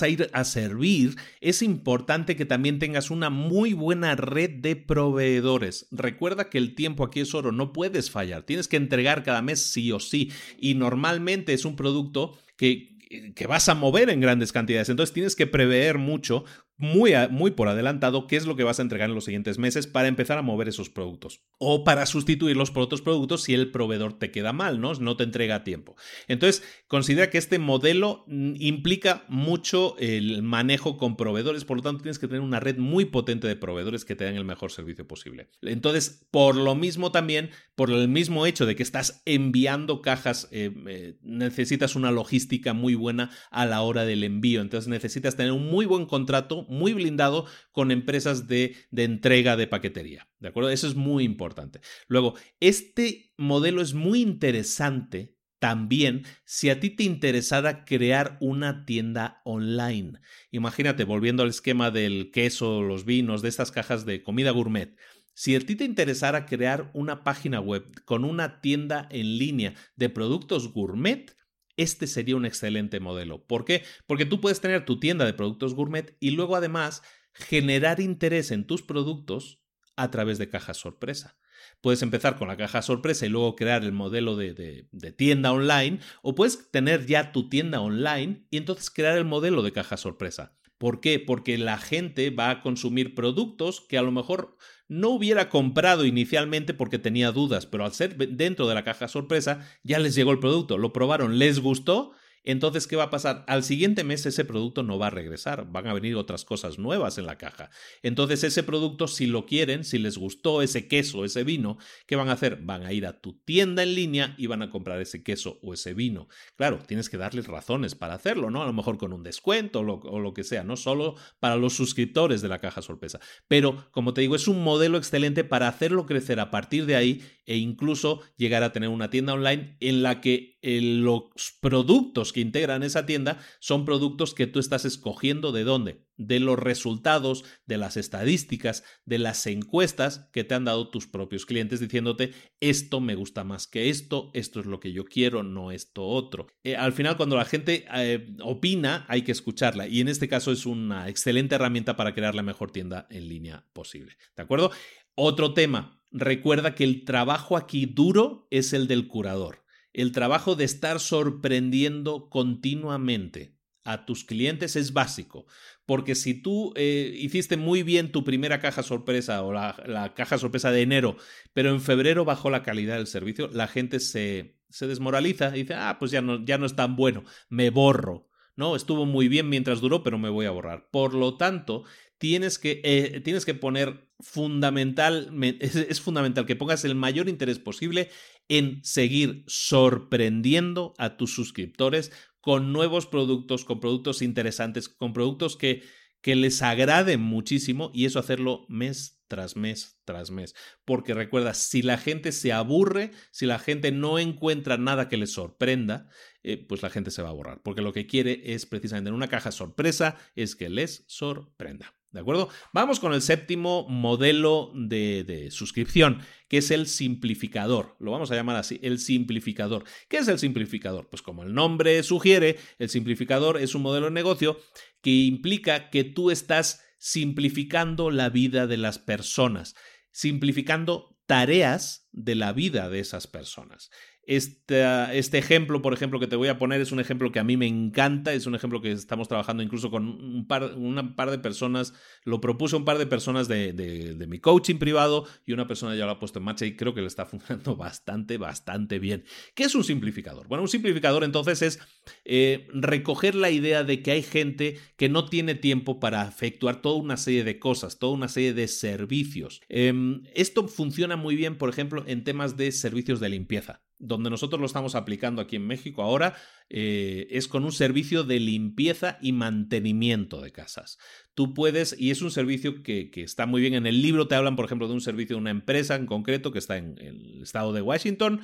ir a, servir, es importante que también tengas una muy buena red de proveedores. Recuerda que el tiempo aquí es oro, no puedes fallar. Tienes que entregar cada mes sí o sí. Y normalmente es un producto que, que vas a mover en grandes cantidades. Entonces tienes que prever mucho muy, muy por adelantado qué es lo que vas a entregar en los siguientes meses para empezar a mover esos productos. O para sustituirlos por otros productos si el proveedor te queda mal, ¿no? No te entrega a tiempo. Entonces, considera que este modelo mm, implica mucho el manejo con proveedores, por lo tanto tienes que tener una red muy potente de proveedores que te den el mejor servicio posible. Entonces, por lo mismo también, por el mismo hecho de que estás enviando cajas, eh, eh, necesitas una logística muy buena a la hora del envío. Entonces, necesitas tener un muy buen contrato muy blindado con empresas de, de entrega de paquetería. ¿De acuerdo? Eso es muy importante. Luego, este modelo es muy interesante también si a ti te interesara crear una tienda online. Imagínate, volviendo al esquema del queso, los vinos, de estas cajas de comida gourmet. Si a ti te interesara crear una página web con una tienda en línea de productos gourmet, este sería un excelente modelo. ¿Por qué? Porque tú puedes tener tu tienda de productos gourmet y luego además generar interés en tus productos a través de cajas sorpresa. Puedes empezar con la caja sorpresa y luego crear el modelo de, tienda online o puedes tener ya tu tienda online y entonces crear el modelo de caja sorpresa. ¿Por qué? Porque la gente va a consumir productos que a lo mejor no hubiera comprado inicialmente porque tenía dudas, pero al ser dentro de la caja sorpresa ya les llegó el producto, lo probaron, les gustó entonces, ¿qué va a pasar? Al siguiente mes ese producto no va a regresar, van a venir otras cosas nuevas en la caja. Entonces, ese producto, si lo quieren, si les gustó ese queso, ese vino, ¿qué van a hacer? Van a ir a tu tienda en línea y van a comprar ese queso o ese vino. Claro, tienes que darles razones para hacerlo, ¿no? A lo mejor con un descuento o lo, o lo que sea, no solo para los suscriptores de la caja sorpresa. Pero, como te digo, es un modelo excelente para hacerlo crecer a partir de ahí e incluso llegar a tener una tienda online en la que eh, los productos que integran esa tienda son productos que tú estás escogiendo de dónde, de los resultados, de las estadísticas, de las encuestas que te han dado tus propios clientes diciéndote esto me gusta más que esto, esto es lo que yo quiero, no esto otro. Eh, al final cuando la gente eh, opina hay que escucharla y en este caso es una excelente herramienta para crear la mejor tienda en línea posible. ¿De acuerdo? Otro tema, recuerda que el trabajo aquí duro es el del curador, el trabajo de estar sorprendiendo continuamente a tus clientes es básico, porque si tú eh, hiciste muy bien tu primera caja sorpresa o la, caja sorpresa de enero, pero en febrero bajó la calidad del servicio, la gente se, se desmoraliza y dice, ah, pues ya no, ya no es tan bueno, me borro. No, estuvo muy bien mientras duró, pero me voy a borrar. Por lo tanto, tienes que, eh, tienes que poner fundamental, es, fundamental que pongas el mayor interés posible en seguir sorprendiendo a tus suscriptores con nuevos productos, con productos interesantes, con productos que, que les agraden muchísimo y eso hacerlo mes tras mes tras mes. Porque recuerda, si la gente se aburre, si la gente no encuentra nada que les sorprenda, eh, pues la gente se va a borrar. Porque lo que quiere es precisamente en una caja sorpresa, es que les sorprenda. ¿De acuerdo? Vamos con el séptimo modelo de, suscripción, que es el simplificador. Lo vamos a llamar así, el simplificador. ¿Qué es el simplificador? Pues como el nombre sugiere, el simplificador es un modelo de negocio que implica que tú estás simplificando la vida de las personas, simplificando tareas de la vida de esas personas. Este, este, ejemplo, por ejemplo, que te voy a poner es un ejemplo que a mí me encanta, es un ejemplo que estamos trabajando incluso con un par, una par de personas, lo propuse un par de personas de, de, mi coaching privado y una persona ya lo ha puesto en marcha y creo que le está funcionando bastante, bastante bien. ¿Qué es un simplificador? Bueno, un simplificador entonces es eh, recoger la idea de que hay gente que no tiene tiempo para efectuar toda una serie de cosas, toda una serie de servicios. Em, esto funciona muy bien, por ejemplo, en temas de servicios de limpieza donde nosotros lo estamos aplicando aquí en México ahora, eh, es con un servicio de limpieza y mantenimiento de casas. Tú puedes, y es un servicio que, que, está muy bien, en el libro te hablan, por ejemplo, de un servicio de una empresa en concreto que está en el estado de Washington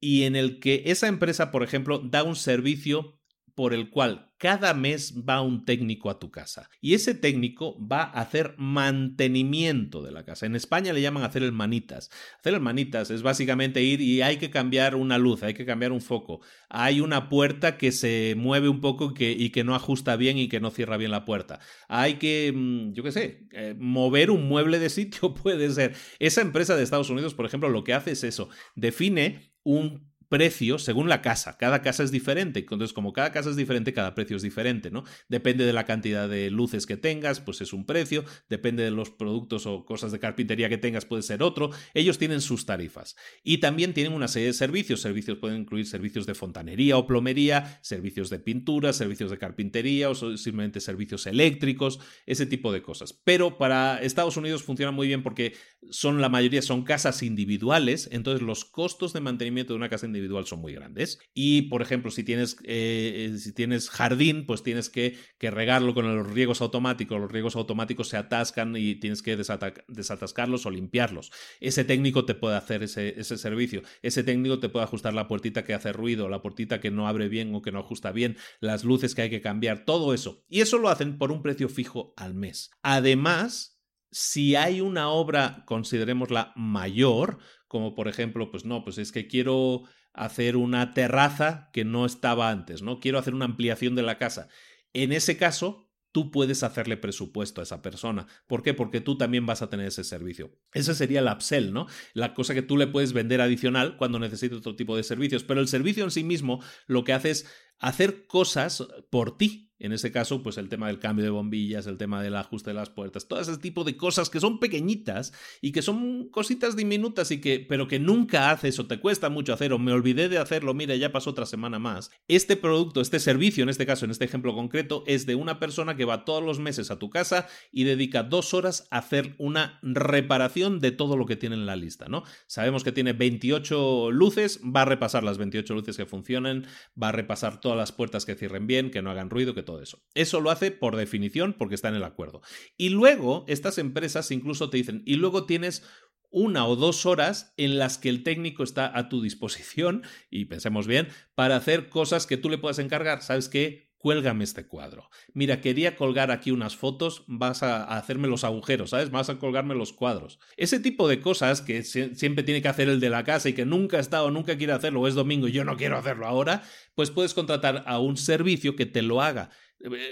y en el que esa empresa, por ejemplo, da un servicio por el cual cada mes va un técnico a tu casa y ese técnico va a hacer mantenimiento de la casa. En España le llaman hacer el manitas. Hacer el manitas es básicamente ir y hay que cambiar una luz, hay que cambiar un foco. Hay una puerta que se mueve un poco y que no ajusta bien y que no cierra bien la puerta. Hay que, mm, yo qué sé, eh, mover un mueble de sitio puede ser. Esa empresa de Estados Unidos, por ejemplo, lo que hace es eso, define un precio según la casa. Cada casa es diferente. Entonces, como cada casa es diferente, cada precio es diferente, ¿no? Depende de la cantidad de luces que tengas, pues es un precio. Depende de los productos o cosas de carpintería que tengas, puede ser otro. Ellos tienen sus tarifas. Y también tienen una serie de servicios. Servicios pueden incluir servicios de fontanería o plomería, servicios de pintura, servicios de carpintería o simplemente servicios eléctricos, ese tipo de cosas. Pero para Estados Unidos funciona muy bien porque son la mayoría son casas individuales, entonces los costos de mantenimiento de una casa individual individual son muy grandes. Y, por ejemplo, si tienes, eh, si tienes jardín, pues tienes que, que, regarlo con los riegos automáticos. Los riegos automáticos se atascan y tienes que desatascarlos o limpiarlos. Ese técnico te puede hacer ese, ese servicio. Ese técnico te puede ajustar la puertita que hace ruido, la puertita que no abre bien o que no ajusta bien, las luces que hay que cambiar, todo eso. Y eso lo hacen por un precio fijo al mes. Además, si hay una obra, considerémosla mayor, como por ejemplo, pues no, pues es que quiero hacer una terraza que no estaba antes, ¿no? Quiero hacer una ampliación de la casa. En ese caso, tú puedes hacerle presupuesto a esa persona. ¿Por qué? Porque tú también vas a tener ese servicio. Ese sería el upsell, ¿no? La cosa que tú le puedes vender adicional cuando necesites otro tipo de servicios. Pero el servicio en sí mismo lo que hace es hacer cosas por ti. En ese caso, pues el tema del cambio de bombillas, el tema del ajuste de las puertas, todo ese tipo de cosas que son pequeñitas y que son cositas diminutas y que, pero que nunca haces o te cuesta mucho hacer o me olvidé de hacerlo, mira, ya pasó otra semana más. Este producto, este servicio, en este caso, en este ejemplo concreto, es de una persona que va todos los meses a tu casa y dedica dos horas a hacer una reparación de todo lo que tiene en la lista, ¿no? Sabemos que tiene 28 luces, va a repasar las 28 luces que funcionan, va a repasar las puertas que cierren bien, que no hagan ruido, que todo eso. Eso lo hace por definición porque está en el acuerdo. Y luego estas empresas incluso te dicen, y luego tienes una o dos horas en las que el técnico está a tu disposición, y pensemos bien, para hacer cosas que tú le puedas encargar. ¿Sabes qué? Cuélgame este cuadro. Mira, quería colgar aquí unas fotos, vas a hacerme los agujeros, ¿sabes? Vas a colgarme los cuadros. Ese tipo de cosas que siempre tiene que hacer el de la casa y que nunca ha estado, nunca quiere hacerlo, o es domingo y yo no quiero hacerlo ahora, pues puedes contratar a un servicio que te lo haga.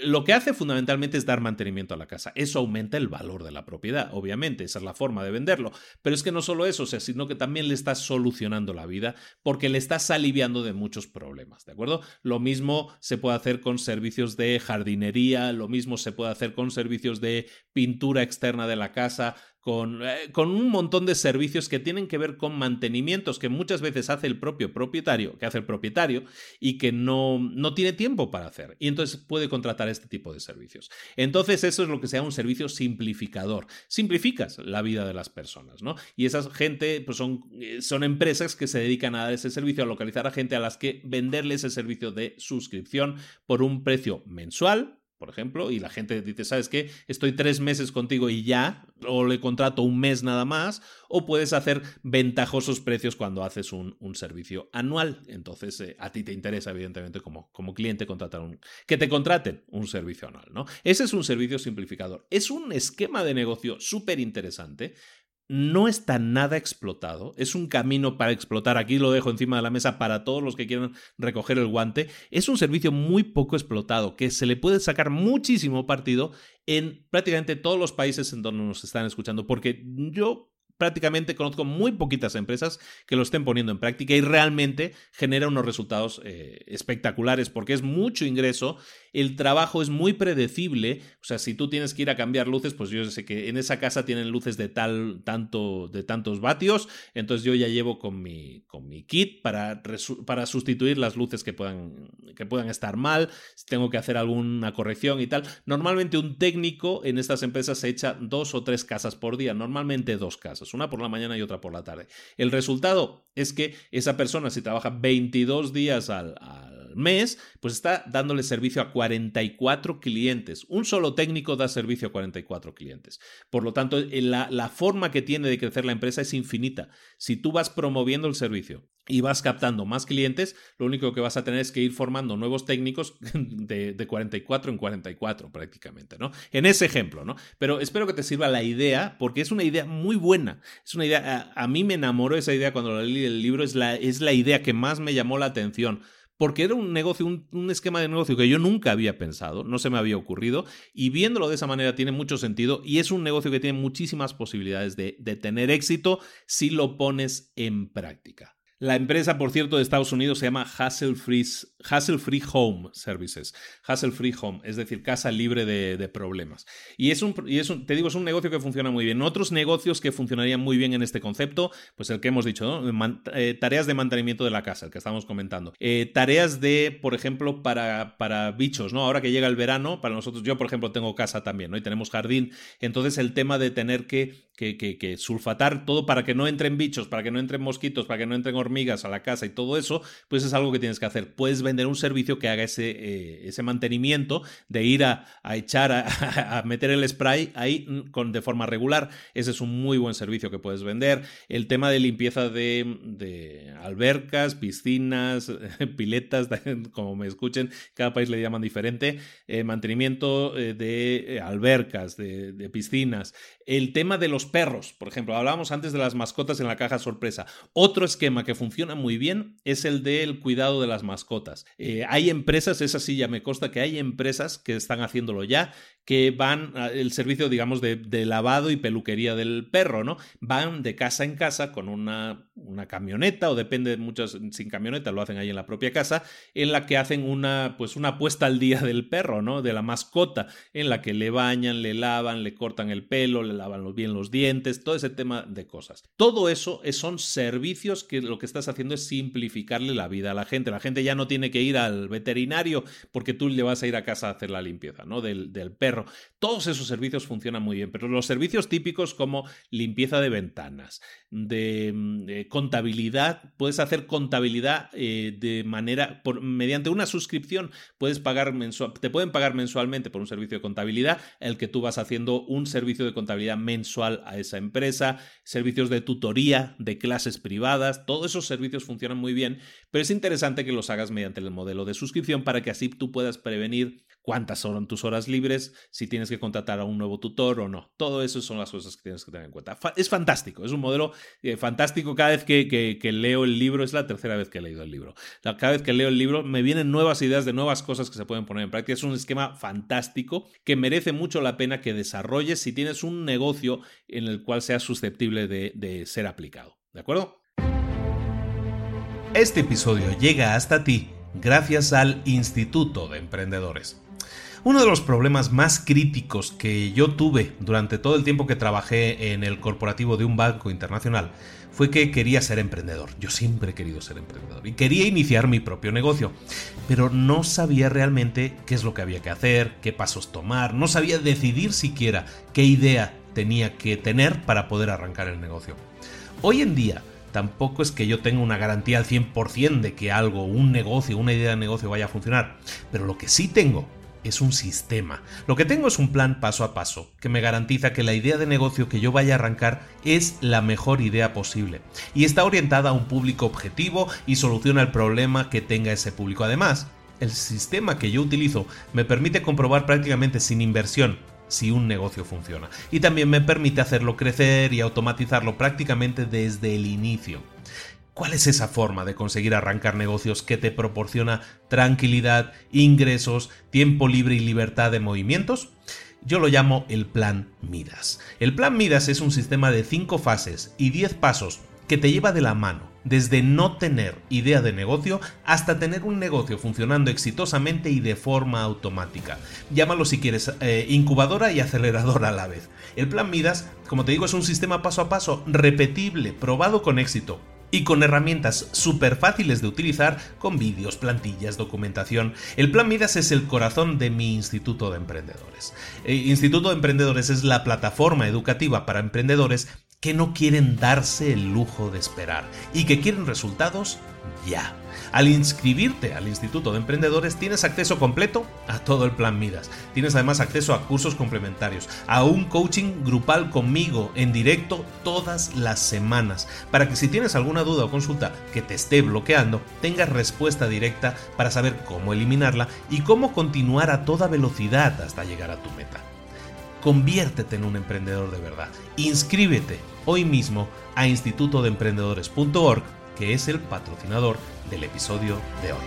Lo que hace fundamentalmente es dar mantenimiento a la casa. Eso aumenta el valor de la propiedad, obviamente, esa es la forma de venderlo. Pero es que no solo eso, sino que también le estás solucionando la vida porque le estás aliviando de muchos problemas, ¿de acuerdo? Lo mismo se puede hacer con servicios de jardinería, lo mismo se puede hacer con servicios de pintura externa de la casa, con, eh, con, un montón de servicios que tienen que ver con mantenimientos que muchas veces hace el propio propietario, que hace el propietario y que no, no tiene tiempo para hacer. Y entonces puede contratar este tipo de servicios. Entonces eso es lo que sea un servicio simplificador. Simplificas la vida de las personas, ¿no? Y esa gente pues son, eh, son empresas que se dedican a dar ese servicio, a localizar a gente a las que venderle ese servicio de suscripción por un precio mensual por ejemplo, y la gente dice, ¿sabes qué? Estoy tres meses contigo y ya, o le contrato un mes nada más, o puedes hacer ventajosos precios cuando haces un, servicio anual. Entonces, eh, a ti te interesa, evidentemente, como, como cliente, contratar un, que te contraten un servicio anual, ¿no? Ese es un servicio simplificador. Es un esquema de negocio súper interesante no está nada explotado, es un camino para explotar, aquí lo dejo encima de la mesa para todos los que quieran recoger el guante, es un servicio muy poco explotado, que se le puede sacar muchísimo partido en prácticamente todos los países en donde nos están escuchando, porque yo prácticamente conozco muy poquitas empresas que lo estén poniendo en práctica y realmente genera unos resultados eh, espectaculares porque es mucho ingreso, el trabajo es muy predecible, o sea, si tú tienes que ir a cambiar luces, pues yo sé que en esa casa tienen luces de tal tanto de tantos vatios, entonces yo ya llevo con mi con mi kit para, para sustituir las luces que puedan que puedan estar mal, si tengo que hacer alguna corrección y tal. Normalmente un técnico en estas empresas se echa dos o tres casas por día, normalmente dos casas una por la mañana y otra por la tarde. El resultado es que esa persona, si trabaja 22 días al, mes, pues está dándole servicio a 44 clientes. Un solo técnico da servicio a 44 clientes. Por lo tanto, la, la forma que tiene de crecer la empresa es infinita. Si tú vas promoviendo el servicio y vas captando más clientes, lo único que vas a tener es que ir formando nuevos técnicos de, de, 44 en 44 prácticamente, ¿no? En ese ejemplo, ¿no? Pero espero que te sirva la idea, porque es una idea muy buena. Es una idea, a, mí me enamoró esa idea cuando leí el libro, es la, es la idea que más me llamó la atención porque era un negocio, un, esquema de negocio que yo nunca había pensado, no se me había ocurrido, y viéndolo de esa manera tiene mucho sentido y es un negocio que tiene muchísimas posibilidades de, de tener éxito si lo pones en práctica. La empresa, por cierto, de Estados Unidos se llama Hassle Free, Home Services. Hassle Free Home, es decir, casa libre de, problemas. Y es un, y es te digo, es un negocio que funciona muy bien. Otros negocios que funcionarían muy bien en este concepto, pues el que hemos dicho, ¿no? Eh, tareas de mantenimiento de la casa, el que estamos comentando. Eh, tareas de, por ejemplo, para, para bichos, ¿no? Ahora que llega el verano, para nosotros, yo, por ejemplo, tengo casa también, ¿no? Y tenemos jardín. Entonces, el tema de tener que, que, sulfatar todo para que no entren bichos, para que no entren mosquitos, para que no entren hormigas a la casa y todo eso, pues es algo que tienes que hacer. Puedes vender un servicio que haga ese, eh, ese mantenimiento de ir a, echar, a, meter el spray ahí mm, con, de forma regular. Ese es un muy buen servicio que puedes vender. El tema de limpieza de, de albercas, piscinas, piletas, como me escuchen, cada país le llaman diferente. Eh, mantenimiento eh, de albercas, de piscinas. El tema de los perros, por ejemplo, hablábamos antes de las mascotas en la caja sorpresa. Otro esquema que funciona muy bien es el del cuidado de las mascotas. Eh, hay empresas, esa sí ya me consta que hay empresas que están haciéndolo ya, que van el servicio, digamos, de, lavado y peluquería del perro, ¿no? Van de casa en casa con una, una camioneta, o depende, muchas sin camioneta, lo hacen ahí en la propia casa, en la que hacen una, pues una puesta al día del perro, ¿no? De la mascota, en la que le bañan, le lavan, le cortan el pelo, le lavan bien los dientes, todo ese tema de cosas. Todo eso son servicios que lo que estás haciendo es simplificarle la vida a la gente. La gente ya no tiene que ir al veterinario porque tú le vas a ir a casa a hacer la limpieza, ¿no? Del, del perro todos esos servicios funcionan muy bien, pero los servicios típicos como limpieza de ventanas, de, mm, contabilidad, puedes hacer contabilidad eh, de manera, por, mediante una suscripción, puedes pagar te pueden pagar mensualmente por un servicio de contabilidad, el que tú vas haciendo un servicio de contabilidad mensual a esa empresa, servicios de tutoría, de clases privadas, todos esos servicios funcionan muy bien, pero es interesante que los hagas mediante el modelo de suscripción para que así tú puedas prevenir cuántas son tus horas libres, si tienes que contratar a un nuevo tutor o no. Todo eso son las cosas que tienes que tener en cuenta. es fantástico, es un modelo eh, fantástico. Cada vez que, leo el libro, es la tercera vez que he leído el libro. Cada vez que leo el libro me vienen nuevas ideas de nuevas cosas que se pueden poner en práctica. Es un esquema fantástico que merece mucho la pena que desarrolles si tienes un negocio en el cual sea susceptible de ser aplicado. ¿De acuerdo? Este episodio llega hasta ti gracias al Instituto de Emprendedores. Uno de los problemas más críticos que yo tuve durante todo el tiempo que trabajé en el corporativo de un banco internacional fue que quería ser emprendedor. Yo siempre he querido ser emprendedor y quería iniciar mi propio negocio, pero no sabía realmente qué es lo que había que hacer, qué pasos tomar, no sabía decidir siquiera qué idea tenía que tener para poder arrancar el negocio. Hoy en día, tampoco es que yo tenga una garantía al 100% de que algo, un negocio, una idea de negocio vaya a funcionar, pero lo que sí tengo es un sistema. Lo que tengo es un plan paso a paso, que me garantiza que la idea de negocio que yo vaya a arrancar es la mejor idea posible, y está orientada a un público objetivo y soluciona el problema que tenga ese público. Además, el sistema que yo utilizo me permite comprobar prácticamente sin inversión si un negocio funciona. Y también me permite hacerlo crecer y automatizarlo prácticamente desde el inicio. ¿Cuál es esa forma de conseguir arrancar negocios que te proporciona tranquilidad, ingresos, tiempo libre y libertad de movimientos? Yo lo llamo el plan Midas. El plan Midas es un sistema de 5 fases y 10 pasos que te lleva de la mano, desde no tener idea de negocio hasta tener un negocio funcionando exitosamente y de forma automática. Llámalo si quieres eh, incubadora y aceleradora a la vez. El plan Midas, como te digo, es un sistema paso a paso, repetible, probado con éxito, y con herramientas súper fáciles de utilizar con vídeos, plantillas, documentación. El Plan Midas es el corazón de mi Instituto de Emprendedores. El eh, Instituto de Emprendedores es la plataforma educativa para emprendedores que no quieren darse el lujo de esperar y que quieren resultados ya. Al inscribirte al Instituto de Emprendedores tienes acceso completo a todo el plan Midas. Tienes además acceso a cursos complementarios, a un coaching grupal conmigo en directo todas las semanas, para que si tienes alguna duda o consulta que te esté bloqueando, tengas respuesta directa para saber cómo eliminarla y cómo continuar a toda velocidad hasta llegar a tu meta. Conviértete en un emprendedor de verdad. Inscríbete hoy mismo a institutodeemprendedores.org, que es el patrocinador del episodio de hoy.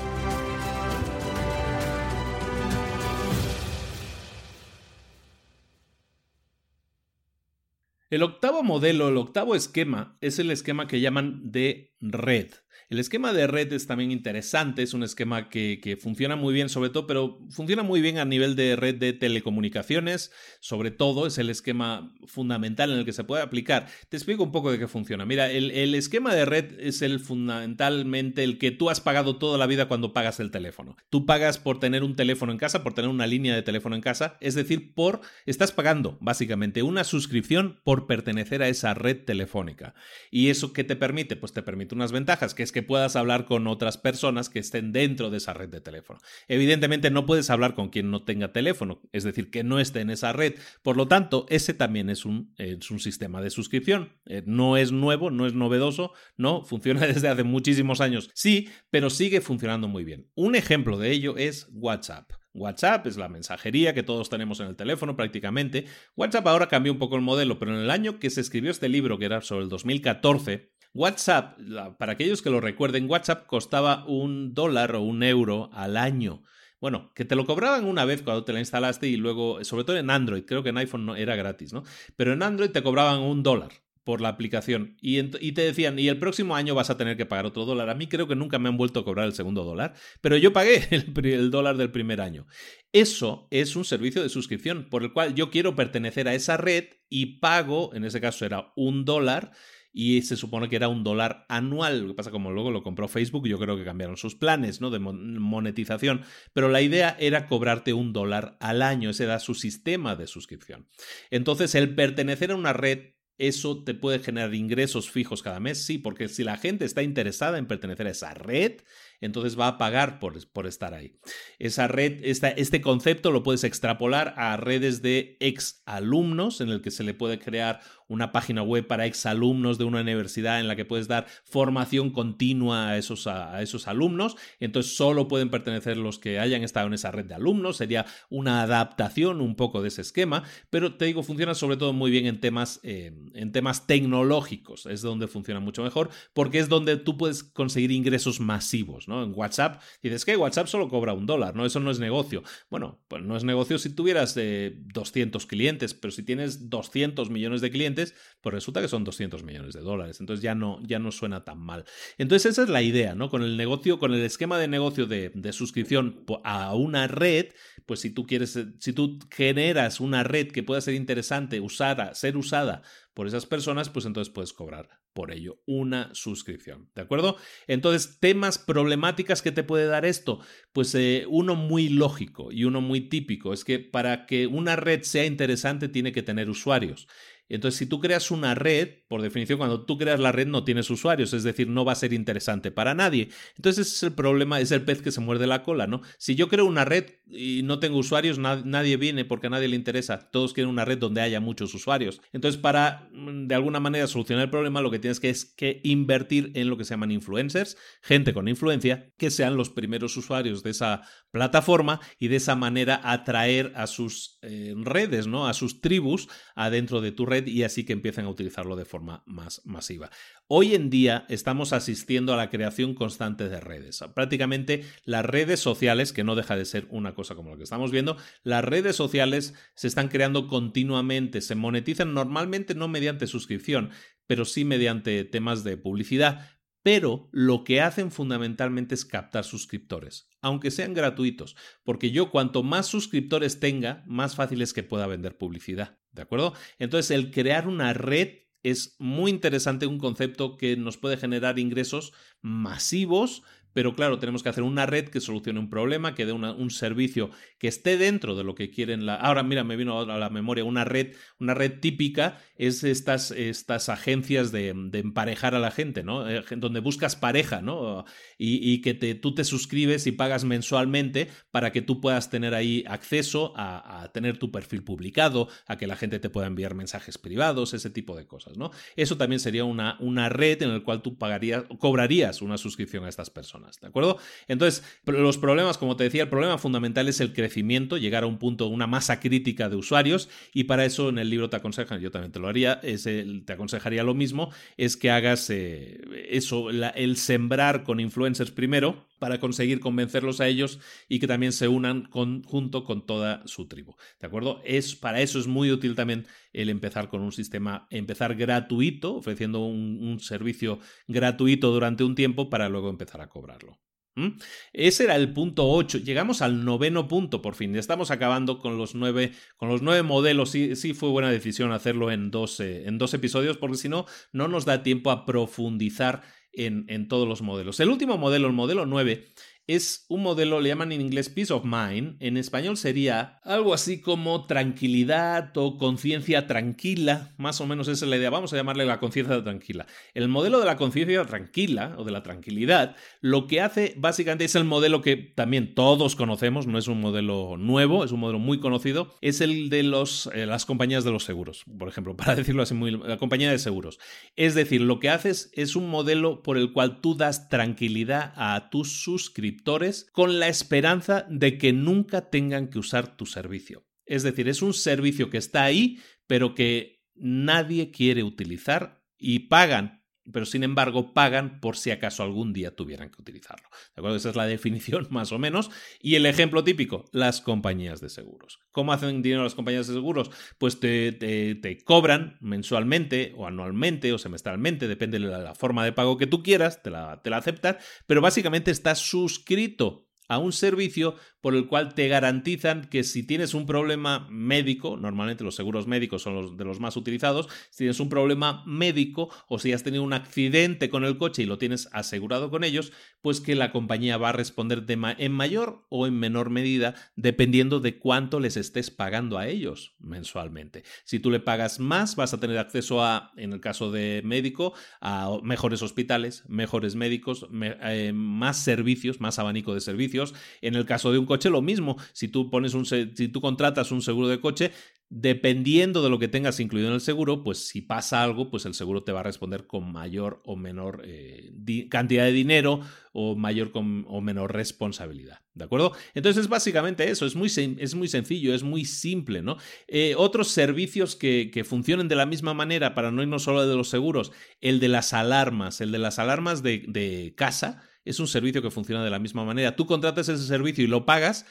El octavo modelo, el octavo esquema, es el esquema que llaman de red. El esquema de red es también interesante, es un esquema que, funciona muy bien sobre todo, pero funciona muy bien a nivel de red de telecomunicaciones, sobre todo es el esquema fundamental en el que se puede aplicar. Te explico un poco de qué funciona. Mira, el, el esquema de red es el fundamentalmente el que tú has pagado toda la vida cuando pagas el teléfono. Tú pagas por tener un teléfono en casa, por tener una línea de teléfono en casa, es decir, por estás pagando básicamente una suscripción por pertenecer a esa red telefónica. ¿Y eso qué te permite? Pues te permite unas ventajas, que es que puedas hablar con otras personas que estén dentro de esa red de teléfono. Evidentemente no puedes hablar con quien no tenga teléfono, es decir, que no esté en esa red. Por lo tanto, ese también es un, es un sistema de suscripción. Eh, no es nuevo, no es novedoso, no, funciona desde hace muchísimos años. Sí, pero sigue funcionando muy bien. Un ejemplo de ello es WhatsApp. WhatsApp es la mensajería que todos tenemos en el teléfono prácticamente. WhatsApp ahora cambió un poco el modelo, pero en el año que se escribió este libro, que era sobre el 2014, WhatsApp, para aquellos que lo recuerden, WhatsApp costaba un dólar o un euro al año. Bueno, que te lo cobraban una vez cuando te la instalaste y luego, sobre todo en Android, creo que en iPhone no era gratis, ¿no? Pero en Android te cobraban un dólar por la aplicación y, te decían, y el próximo año vas a tener que pagar otro dólar. A mí creo que nunca me han vuelto a cobrar el segundo dólar, pero yo pagué el, el, dólar del primer año. Eso es un servicio de suscripción por el cual yo quiero pertenecer a esa red y pago, en ese caso era un dólar, y se supone que era un dólar anual. Lo que pasa como luego lo compró Facebook, yo creo que cambiaron sus planes ¿no? de monetización, pero la idea era cobrarte un dólar al año, ese era su sistema de suscripción. Entonces, el pertenecer a una red ¿Eso te puede generar ingresos fijos cada mes? Sí, porque si la gente está interesada en pertenecer a esa red, entonces va a pagar por, por estar ahí. Esa red, este concepto lo puedes extrapolar a redes de ex alumnos, en el que se le puede crear una página web para exalumnos de una universidad en la que puedes dar formación continua a esos, a, esos alumnos. Entonces solo pueden pertenecer los que hayan estado en esa red de alumnos. Sería una adaptación un poco de ese esquema, pero te digo, funciona sobre todo muy bien en temas, eh, en temas tecnológicos. Es donde funciona mucho mejor porque es donde tú puedes conseguir ingresos masivos. ¿no? En WhatsApp dices que WhatsApp solo cobra un dólar, ¿no? Eso no es negocio. Bueno, pues no es negocio si tuvieras 200 clientes, pero si tienes 200 millones de clientes, pues resulta que son 200 millones de dólares. Entonces ya no, ya no suena tan mal. Entonces esa es la idea, ¿no? Con el negocio, con el esquema de negocio de, de suscripción a una red, pues si tú quieres, si tú generas una red que pueda ser interesante, usada, ser usada por esas personas, pues entonces puedes cobrar por ello una suscripción. ¿De acuerdo? Entonces, temas problemáticas que te puede dar esto, pues eh, uno muy lógico y uno muy típico es que para que una red sea interesante tiene que tener usuarios. Entonces, si tú creas una red, por definición, cuando tú creas la red no tienes usuarios, es decir, no va a ser interesante para nadie. Entonces, ese es el problema, es el pez que se muerde la cola, ¿no? Si yo creo una red y no tengo usuarios, nadie viene porque a nadie le interesa. Todos quieren una red donde haya muchos usuarios. Entonces, para mm, de alguna manera solucionar el problema, lo que tienes que es que invertir en lo que se llaman influencers, gente con influencia, que sean los primeros usuarios de esa plataforma y de esa manera atraer a sus eh, redes, ¿no? A sus tribus adentro de tu red y así que empiecen a utilizarlo de forma más masiva. Hoy en día estamos asistiendo a la creación constante de redes. Prácticamente las redes sociales, que no deja de ser una cosa como lo que estamos viendo, las redes sociales se están creando continuamente, se monetizan normalmente no mediante suscripción, pero sí mediante temas de publicidad, pero lo que hacen fundamentalmente es captar suscriptores, aunque sean gratuitos, porque yo cuanto más suscriptores tenga, más fácil es que pueda vender publicidad, ¿de acuerdo? Entonces el crear una red es muy interesante, un concepto que nos puede generar ingresos masivos, pero claro, tenemos que hacer una red que solucione un problema, que dé un servicio que esté dentro de lo que quieren la... Ahora, mira, me vino a la memoria una red, una red típica es estas, estas agencias de, emparejar a la gente, ¿no? Eh, donde buscas pareja, ¿no? Y, que te, tú te suscribes y pagas mensualmente para que tú puedas tener ahí acceso a, tener tu perfil publicado, a que la gente te pueda enviar mensajes privados, ese tipo de cosas, ¿no? Eso también sería una, una red en la cual tú pagarías, cobrarías una suscripción a estas personas. ¿De acuerdo? Entonces, los problemas, como te decía, el problema fundamental es el crecimiento, llegar a un punto, una masa crítica de usuarios, y para eso en el libro te aconsejan, yo también te lo haría, te aconsejaría lo mismo, es que hagas eh, eso, el sembrar con influencers primero, para conseguir convencerlos a ellos y que también se unan junto con toda su tribu. ¿De acuerdo? Es, para eso es muy útil también el empezar con un sistema, empezar gratuito, ofreciendo un, servicio gratuito durante un tiempo para luego empezar a cobrarlo. Ese era el punto 8. Llegamos al noveno punto, por fin. Estamos acabando con los nueve, con los nueve modelos. Sí, sí fue buena decisión hacerlo en en dos episodios, porque si no, no nos da tiempo a profundizar en, todos los modelos. El último modelo, el modelo 9, es un modelo, le llaman en inglés peace of mind, en español sería algo así como tranquilidad o conciencia tranquila, más o menos esa es la idea, vamos a llamarle la conciencia tranquila. El modelo de la conciencia tranquila o de la tranquilidad, lo que hace básicamente es el modelo que también todos conocemos, no es un modelo nuevo, es un modelo muy conocido, es el de los, eh, las compañías de los seguros, por ejemplo, para decirlo así, muy, la compañía de seguros. Es decir, lo que haces es un modelo por el cual tú das tranquilidad a tus suscriptores con la esperanza de que nunca tengan que usar tu servicio. Es decir, es un servicio que está ahí, pero que nadie quiere utilizar y pagan pero sin embargo pagan por si acaso algún día tuvieran que utilizarlo. ¿De acuerdo? Esa es la definición más o menos. Y el ejemplo típico, las compañías de seguros. ¿Cómo hacen dinero las compañías de seguros? Pues te, te, cobran mensualmente o anualmente o semestralmente, depende de la, forma de pago que tú quieras, te la, te la aceptan, pero básicamente estás suscrito a un servicio por el cual te garantizan que si tienes un problema médico, normalmente los seguros médicos son los de los más utilizados, si tienes un problema médico o si has tenido un accidente con el coche y lo tienes asegurado con ellos, pues que la compañía va a responder en mayor o en menor medida dependiendo de cuánto les estés pagando a ellos mensualmente. Si tú le pagas más, vas a tener acceso a, en el caso de médico, a mejores hospitales, mejores médicos, eh, más servicios, más abanico de servicios. En el caso de un lo mismo. Si tú pones un si tú contratas un seguro de coche, dependiendo de lo que tengas incluido en el seguro, pues si pasa algo, pues el seguro te va a responder con mayor o menor eh, cantidad de dinero o mayor o menor responsabilidad. ¿De acuerdo? Entonces es básicamente eso, es muy, es muy sencillo, es muy simple, ¿no? Eh, otros servicios que, que, funcionen de la misma manera, para no irnos solo de los seguros, el de las alarmas, el de las alarmas de, de casa, es un servicio que funciona de la misma manera. Tú contratas ese servicio y lo pagas,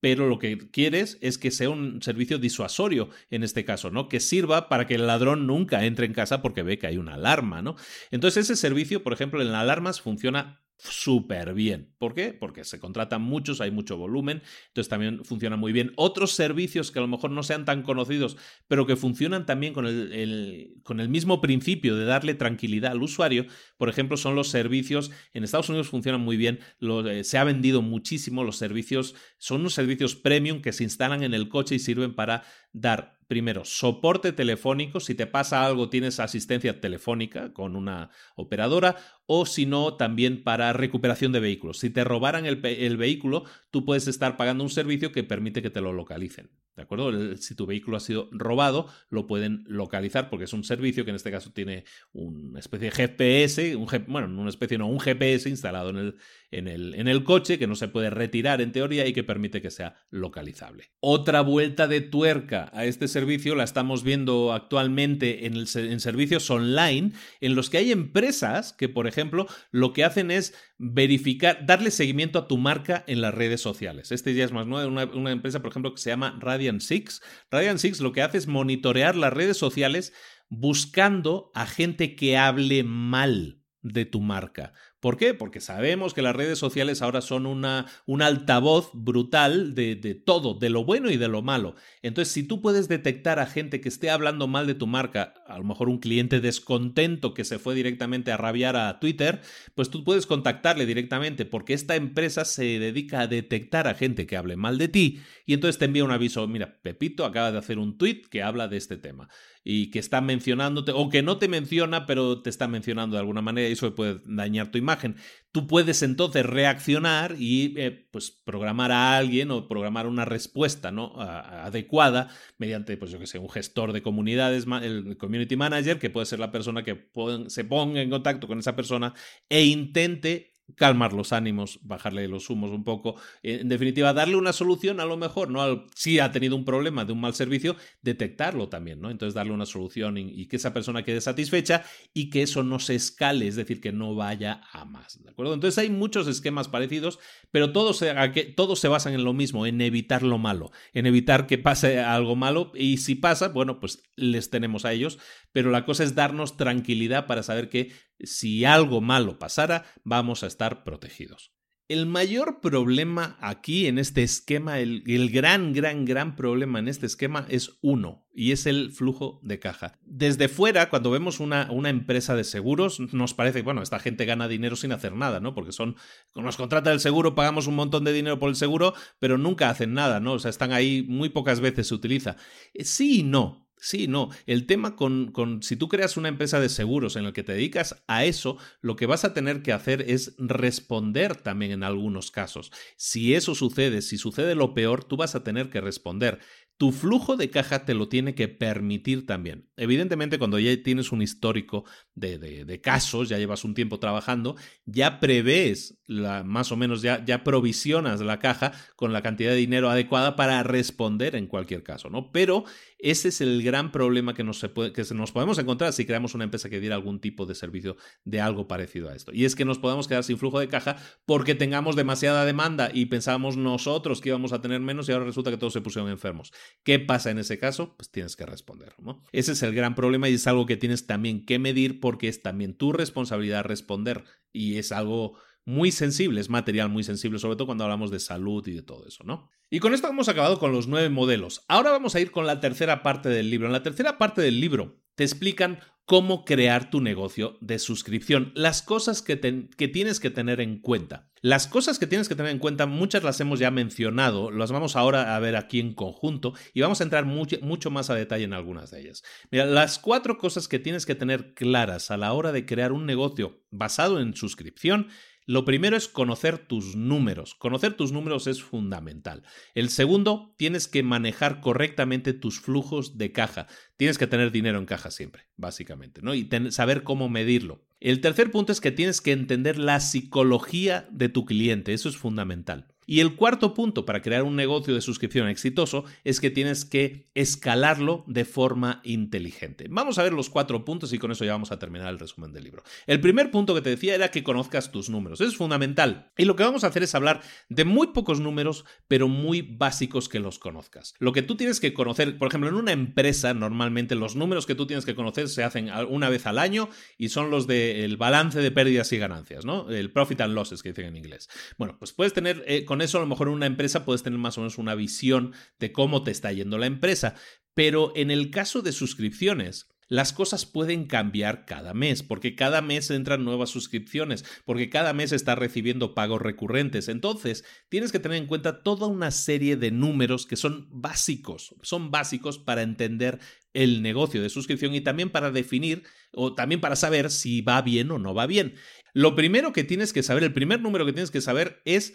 pero lo que quieres es que sea un servicio disuasorio en este caso, ¿no? Que sirva para que el ladrón nunca entre en casa porque ve que hay una alarma, ¿no? Entonces ese servicio, por ejemplo, en alarmas funciona súper bien. ¿Por qué? Porque se contratan muchos, hay mucho volumen, entonces también funciona muy bien. Otros servicios que a lo mejor no sean tan conocidos, pero que funcionan también con el, con el mismo principio de darle tranquilidad al usuario, por ejemplo, son los servicios, en Estados Unidos funcionan muy bien, eh, se ha vendido muchísimo los servicios, son unos servicios premium que se instalan en el coche y sirven para dar primero, soporte telefónico. Si te pasa algo, tienes asistencia telefónica con una operadora. O si no, también para recuperación de vehículos. Si te robaran el, vehículo, tú puedes estar pagando un servicio que permite que te lo localicen. ¿De acuerdo? Si tu vehículo ha sido robado, lo pueden localizar porque es un servicio que en este caso tiene una especie de GPS, un, bueno, una especie no, un GPS instalado en el, en, el, en el coche que no se puede retirar en teoría y que permite que sea localizable. Otra vuelta de tuerca a este servicio la estamos viendo actualmente en, en servicios online en los que hay empresas que, por ejemplo, lo que hacen es verificar, darle seguimiento a tu marca en las redes sociales. Este ya es más nuevo, una, una empresa, por ejemplo, que se llama Radiant Six. Radiant Six lo que hace es monitorear las redes sociales buscando a gente que hable mal de tu marca. ¿Por qué? Porque sabemos que las redes sociales ahora son una, un altavoz brutal de, de, todo, de lo bueno y de lo malo. Entonces, si tú puedes detectar a gente que esté hablando mal de tu marca, a lo mejor un cliente descontento que se fue directamente a rabiar a Twitter, pues tú puedes contactarle directamente porque esta empresa se dedica a detectar a gente que hable mal de ti y entonces te envía un aviso, mira, Pepito acaba de hacer un tweet que habla de este tema y que está mencionándote, o que no te menciona, pero te está mencionando de alguna manera y eso puede dañar tu imagen. Tú puedes entonces reaccionar y eh, pues programar a alguien o programar una respuesta ¿no? adecuada mediante, pues yo que sé, un gestor de comunidades, el community manager, que puede ser la persona que se ponga en contacto con esa persona e intente calmar los ánimos, bajarle los humos un poco, en definitiva, darle una solución a lo mejor, ¿no? si ha tenido un problema de un mal servicio, detectarlo también, ¿no? Entonces darle una solución y, que esa persona quede satisfecha y que eso no se escale, es decir, que no vaya a más, ¿de acuerdo? Entonces hay muchos esquemas parecidos, pero todos se, todos se basan en lo mismo, en evitar lo malo, en evitar que pase algo malo y si pasa, bueno, pues les tenemos a ellos, pero la cosa es darnos tranquilidad para saber que si algo malo pasara, vamos a estar protegidos. El mayor problema aquí en este esquema, el, gran, gran, gran problema en este esquema es uno, y es el flujo de caja. Desde fuera, cuando vemos una, una, empresa de seguros, nos parece, bueno, esta gente gana dinero sin hacer nada, ¿no? Porque son, nos contrata el seguro, pagamos un montón de dinero por el seguro, pero nunca hacen nada, ¿no? O sea, están ahí, muy pocas veces se utiliza. Eh, sí y no. Sí, no. El tema con, con, si tú creas una empresa de seguros en el que te dedicas a eso, lo que vas a tener que hacer es responder también en algunos casos. Si eso sucede, si sucede lo peor, tú vas a tener que responder tu flujo de caja te lo tiene que permitir también. Evidentemente, cuando ya tienes un histórico de, de, casos, ya llevas un tiempo trabajando, ya prevés, la, más o menos, ya, ya provisionas la caja con la cantidad de dinero adecuada para responder en cualquier caso, ¿no? Pero ese es el gran problema que nos, puede, que nos podemos encontrar si creamos una empresa que diera algún tipo de servicio de algo parecido a esto. Y es que nos podemos quedar sin flujo de caja porque tengamos demasiada demanda y pensábamos nosotros que íbamos a tener menos y ahora resulta que todos se pusieron enfermos. ¿Qué pasa en ese caso? Pues tienes que responder. ¿no? Ese es el gran problema y es algo que tienes también que medir porque es también tu responsabilidad responder y es algo muy sensible, es material muy sensible, sobre todo cuando hablamos de salud y de todo eso, ¿no? Y con esto hemos acabado con los nueve modelos. Ahora vamos a ir con la tercera parte del libro. En la tercera parte del libro te explican cómo crear tu negocio de suscripción, las cosas que, que, tienes que tener en cuenta. Las cosas que tienes que tener en cuenta, muchas las hemos ya mencionado, las vamos ahora a ver aquí en conjunto y vamos a entrar mucho, mucho más a detalle en algunas de ellas. Mira, las cuatro cosas que tienes que tener claras a la hora de crear un negocio basado en suscripción lo primero es conocer tus números. Conocer tus números es fundamental. El segundo, tienes que manejar correctamente tus flujos de caja. Tienes que tener dinero en caja siempre, básicamente, ¿no? Y saber cómo medirlo. El tercer punto es que tienes que entender la psicología de tu cliente. Eso es fundamental. Y el cuarto punto para crear un negocio de suscripción exitoso es que tienes que escalarlo de forma inteligente. Vamos a ver los cuatro puntos y con eso ya vamos a terminar el resumen del libro. El primer punto que te decía era que conozcas tus números. Es fundamental. Y lo que vamos a hacer es hablar de muy pocos números, pero muy básicos que los conozcas. Lo que tú tienes que conocer, por ejemplo, en una empresa, normalmente los números que tú tienes que conocer se hacen una vez al año y son los del balance de pérdidas y ganancias, ¿no? El profit and losses que dicen en inglés. Bueno, pues puedes tener eh, eso a lo mejor en una empresa puedes tener más o menos una visión de cómo te está yendo la empresa. Pero en el caso de suscripciones, las cosas pueden cambiar cada mes, porque cada mes entran nuevas suscripciones, porque cada mes estás recibiendo pagos recurrentes. Entonces, tienes que tener en cuenta toda una serie de números que son básicos, son básicos para entender el negocio de suscripción y también para definir o también para saber si va bien o no va bien. Lo primero que tienes que saber, el primer número que tienes que saber es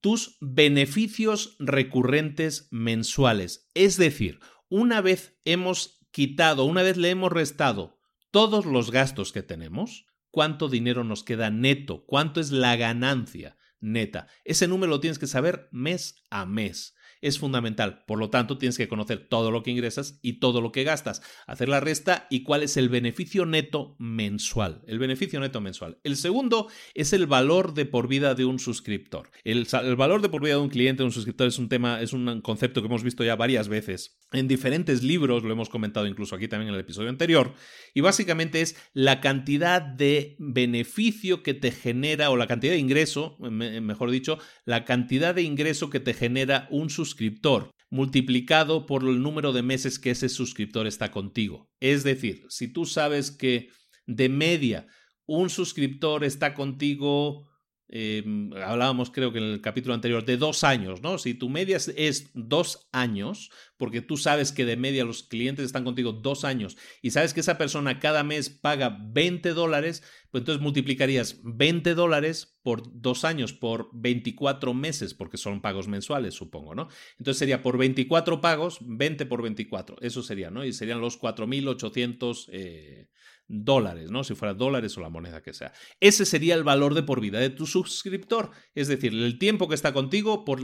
tus beneficios recurrentes mensuales. Es decir, una vez hemos quitado, una vez le hemos restado todos los gastos que tenemos, cuánto dinero nos queda neto, cuánto es la ganancia neta. Ese número lo tienes que saber mes a mes es fundamental. Por lo tanto, tienes que conocer todo lo que ingresas y todo lo que gastas, hacer la resta y cuál es el beneficio neto mensual. El beneficio neto mensual. El segundo es el valor de por vida de un suscriptor. El, valor de por vida de un cliente, de un suscriptor, es un tema, es un concepto que hemos visto ya varias veces en diferentes libros, lo hemos comentado incluso aquí también en el episodio anterior, y básicamente es la cantidad de beneficio que te genera, o la cantidad de ingreso, mejor dicho, la cantidad de ingreso que te genera un suscriptor suscriptor multiplicado por el número de meses que ese suscriptor está contigo. Es decir, si tú sabes que de media un suscriptor está contigo, em, hablábamos creo que en el capítulo anterior, de dos años, ¿no? Si tu media es dos años, porque tú sabes que de media los clientes están contigo dos años y sabes que esa persona cada mes paga 20 dólares, pues entonces multiplicarías 20 dólares por dos años, por 24 meses, porque son pagos mensuales, supongo, ¿no? Entonces sería por 24 pagos, 20 por 24, eso sería, ¿no? Y serían los 4.800 eh, dólares, ¿no? Si fuera dólares o la moneda que sea. Ese sería el valor de por vida de tu suscriptor, es decir, el tiempo que está contigo por,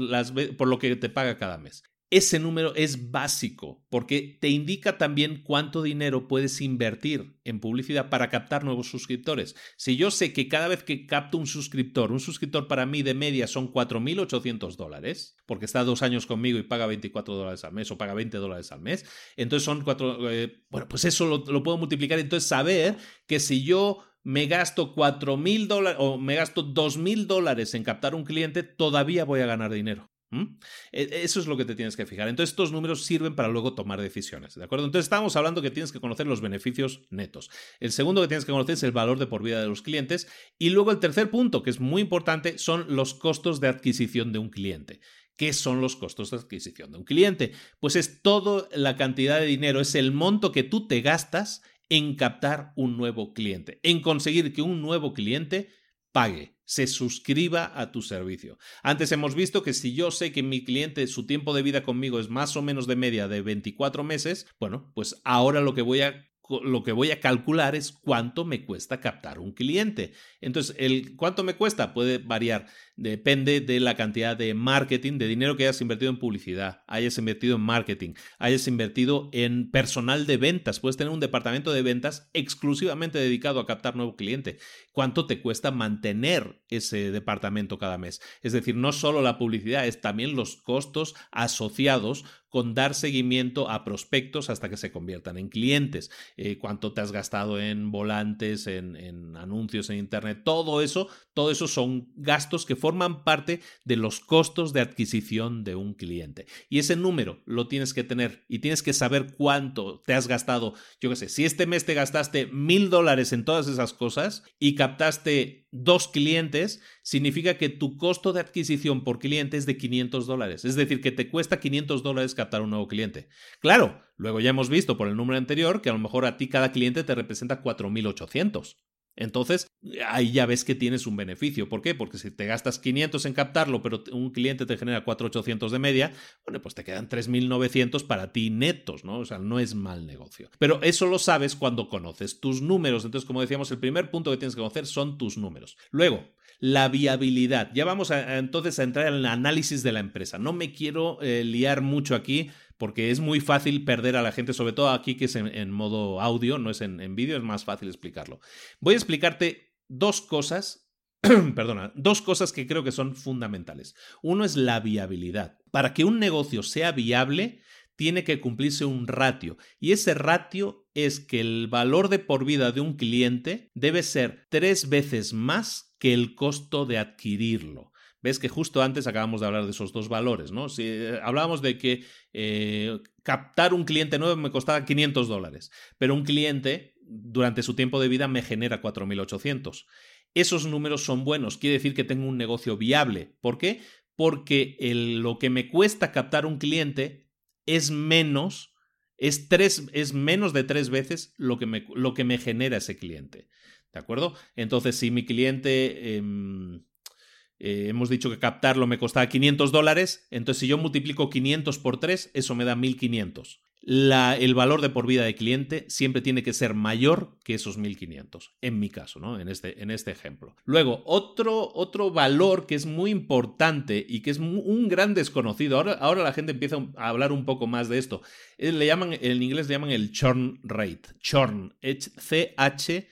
por lo que te paga cada mes. Ese número es básico porque te indica también cuánto dinero puedes invertir en publicidad para captar nuevos suscriptores. Si yo sé que cada vez que capto un suscriptor, un suscriptor para mí de media son 4.800 dólares, porque está dos años conmigo y paga 24 dólares al mes o paga 20 dólares al mes, entonces son cuatro, eh, bueno, pues eso lo, puedo multiplicar. Entonces saber que si yo me gasto 4.000 dólares o me gasto 2.000 dólares en captar un cliente, todavía voy a ganar dinero. ¿Mm? E, eso es lo que te tienes que fijar. Entonces, estos números sirven para luego tomar decisiones. ¿De acuerdo? Entonces, estamos hablando que tienes que conocer los beneficios netos. El segundo que tienes que conocer es el valor de por vida de los clientes. Y luego, el tercer punto, que es muy importante, son los costos de adquisición de un cliente. ¿Qué son los costos de adquisición de un cliente? Pues es toda la cantidad de dinero, es el monto que tú te gastas en captar un nuevo cliente, en conseguir que un nuevo cliente pague, se suscriba a tu servicio. Antes hemos visto que si yo sé que mi cliente, su tiempo de vida conmigo es más o menos de media de 24 meses, bueno, pues ahora lo que voy a lo que voy a calcular es cuánto me cuesta captar un cliente. Entonces, el cuánto me cuesta puede variar, depende de la cantidad de marketing, de dinero que hayas invertido en publicidad, hayas invertido en marketing, hayas invertido en personal de ventas. Puedes tener un departamento de ventas exclusivamente dedicado a captar nuevo cliente. ¿Cuánto te cuesta mantener ese departamento cada mes? Es decir, no solo la publicidad, es también los costos asociados con dar seguimiento a prospectos hasta que se conviertan en clientes. Eh, cuánto te has gastado en volantes, en, anuncios en Internet, todo eso, todo eso son gastos que forman parte de los costos de adquisición de un cliente. Y ese número lo tienes que tener y tienes que saber cuánto te has gastado. Yo qué sé, si este mes te gastaste mil dólares en todas esas cosas y captaste dos clientes, significa que tu costo de adquisición por cliente es de 500 dólares. Es decir, que te cuesta 500 dólares captar un nuevo cliente. Claro, luego ya hemos visto por el número anterior que a lo mejor a ti cada cliente te representa 4.800. Entonces, ahí ya ves que tienes un beneficio. ¿Por qué? Porque si te gastas 500 en captarlo, pero un cliente te genera 4,800 de media, bueno, pues te quedan 3,900 para ti netos, ¿no? O sea, no es mal negocio. Pero eso lo sabes cuando conoces tus números. Entonces, como decíamos, el primer punto que tienes que conocer son tus números. Luego, la viabilidad. Ya vamos a, entonces a entrar en el análisis de la empresa. No me quiero eh, liar mucho aquí porque es muy fácil perder a la gente, sobre todo aquí que es en, modo audio, no es en, en vídeo, es más fácil explicarlo. Voy a explicarte dos cosas, perdona, dos cosas que creo que son fundamentales. Uno es la viabilidad. Para que un negocio sea viable, tiene que cumplirse un ratio y ese ratio es que el valor de por vida de un cliente debe ser tres veces más que el costo de adquirirlo. Ves que justo antes acabamos de hablar de esos dos valores, ¿no? Si eh, hablábamos de que eh, captar un cliente nuevo me costaba 500 dólares, pero un cliente durante su tiempo de vida me genera 4.800. Esos números son buenos, quiere decir que tengo un negocio viable. ¿Por qué? Porque lo que me cuesta captar un cliente es menos, es, tres, es menos de tres veces lo que, me, lo que me genera ese cliente. ¿De acuerdo? Entonces, si mi cliente... Em, eh, hemos dicho que captarlo me costaba 500 dólares, entonces si yo multiplico 500 por 3, eso me da 1500. La, el valor de por vida de cliente siempre tiene que ser mayor que esos 1500, en mi caso, ¿no? En este, en este ejemplo. Luego, otro, otro valor que es muy importante y que es un gran desconocido, ahora, ahora la gente empieza a hablar un poco más de esto, le llaman, en inglés le llaman el churn rate, churn, C-H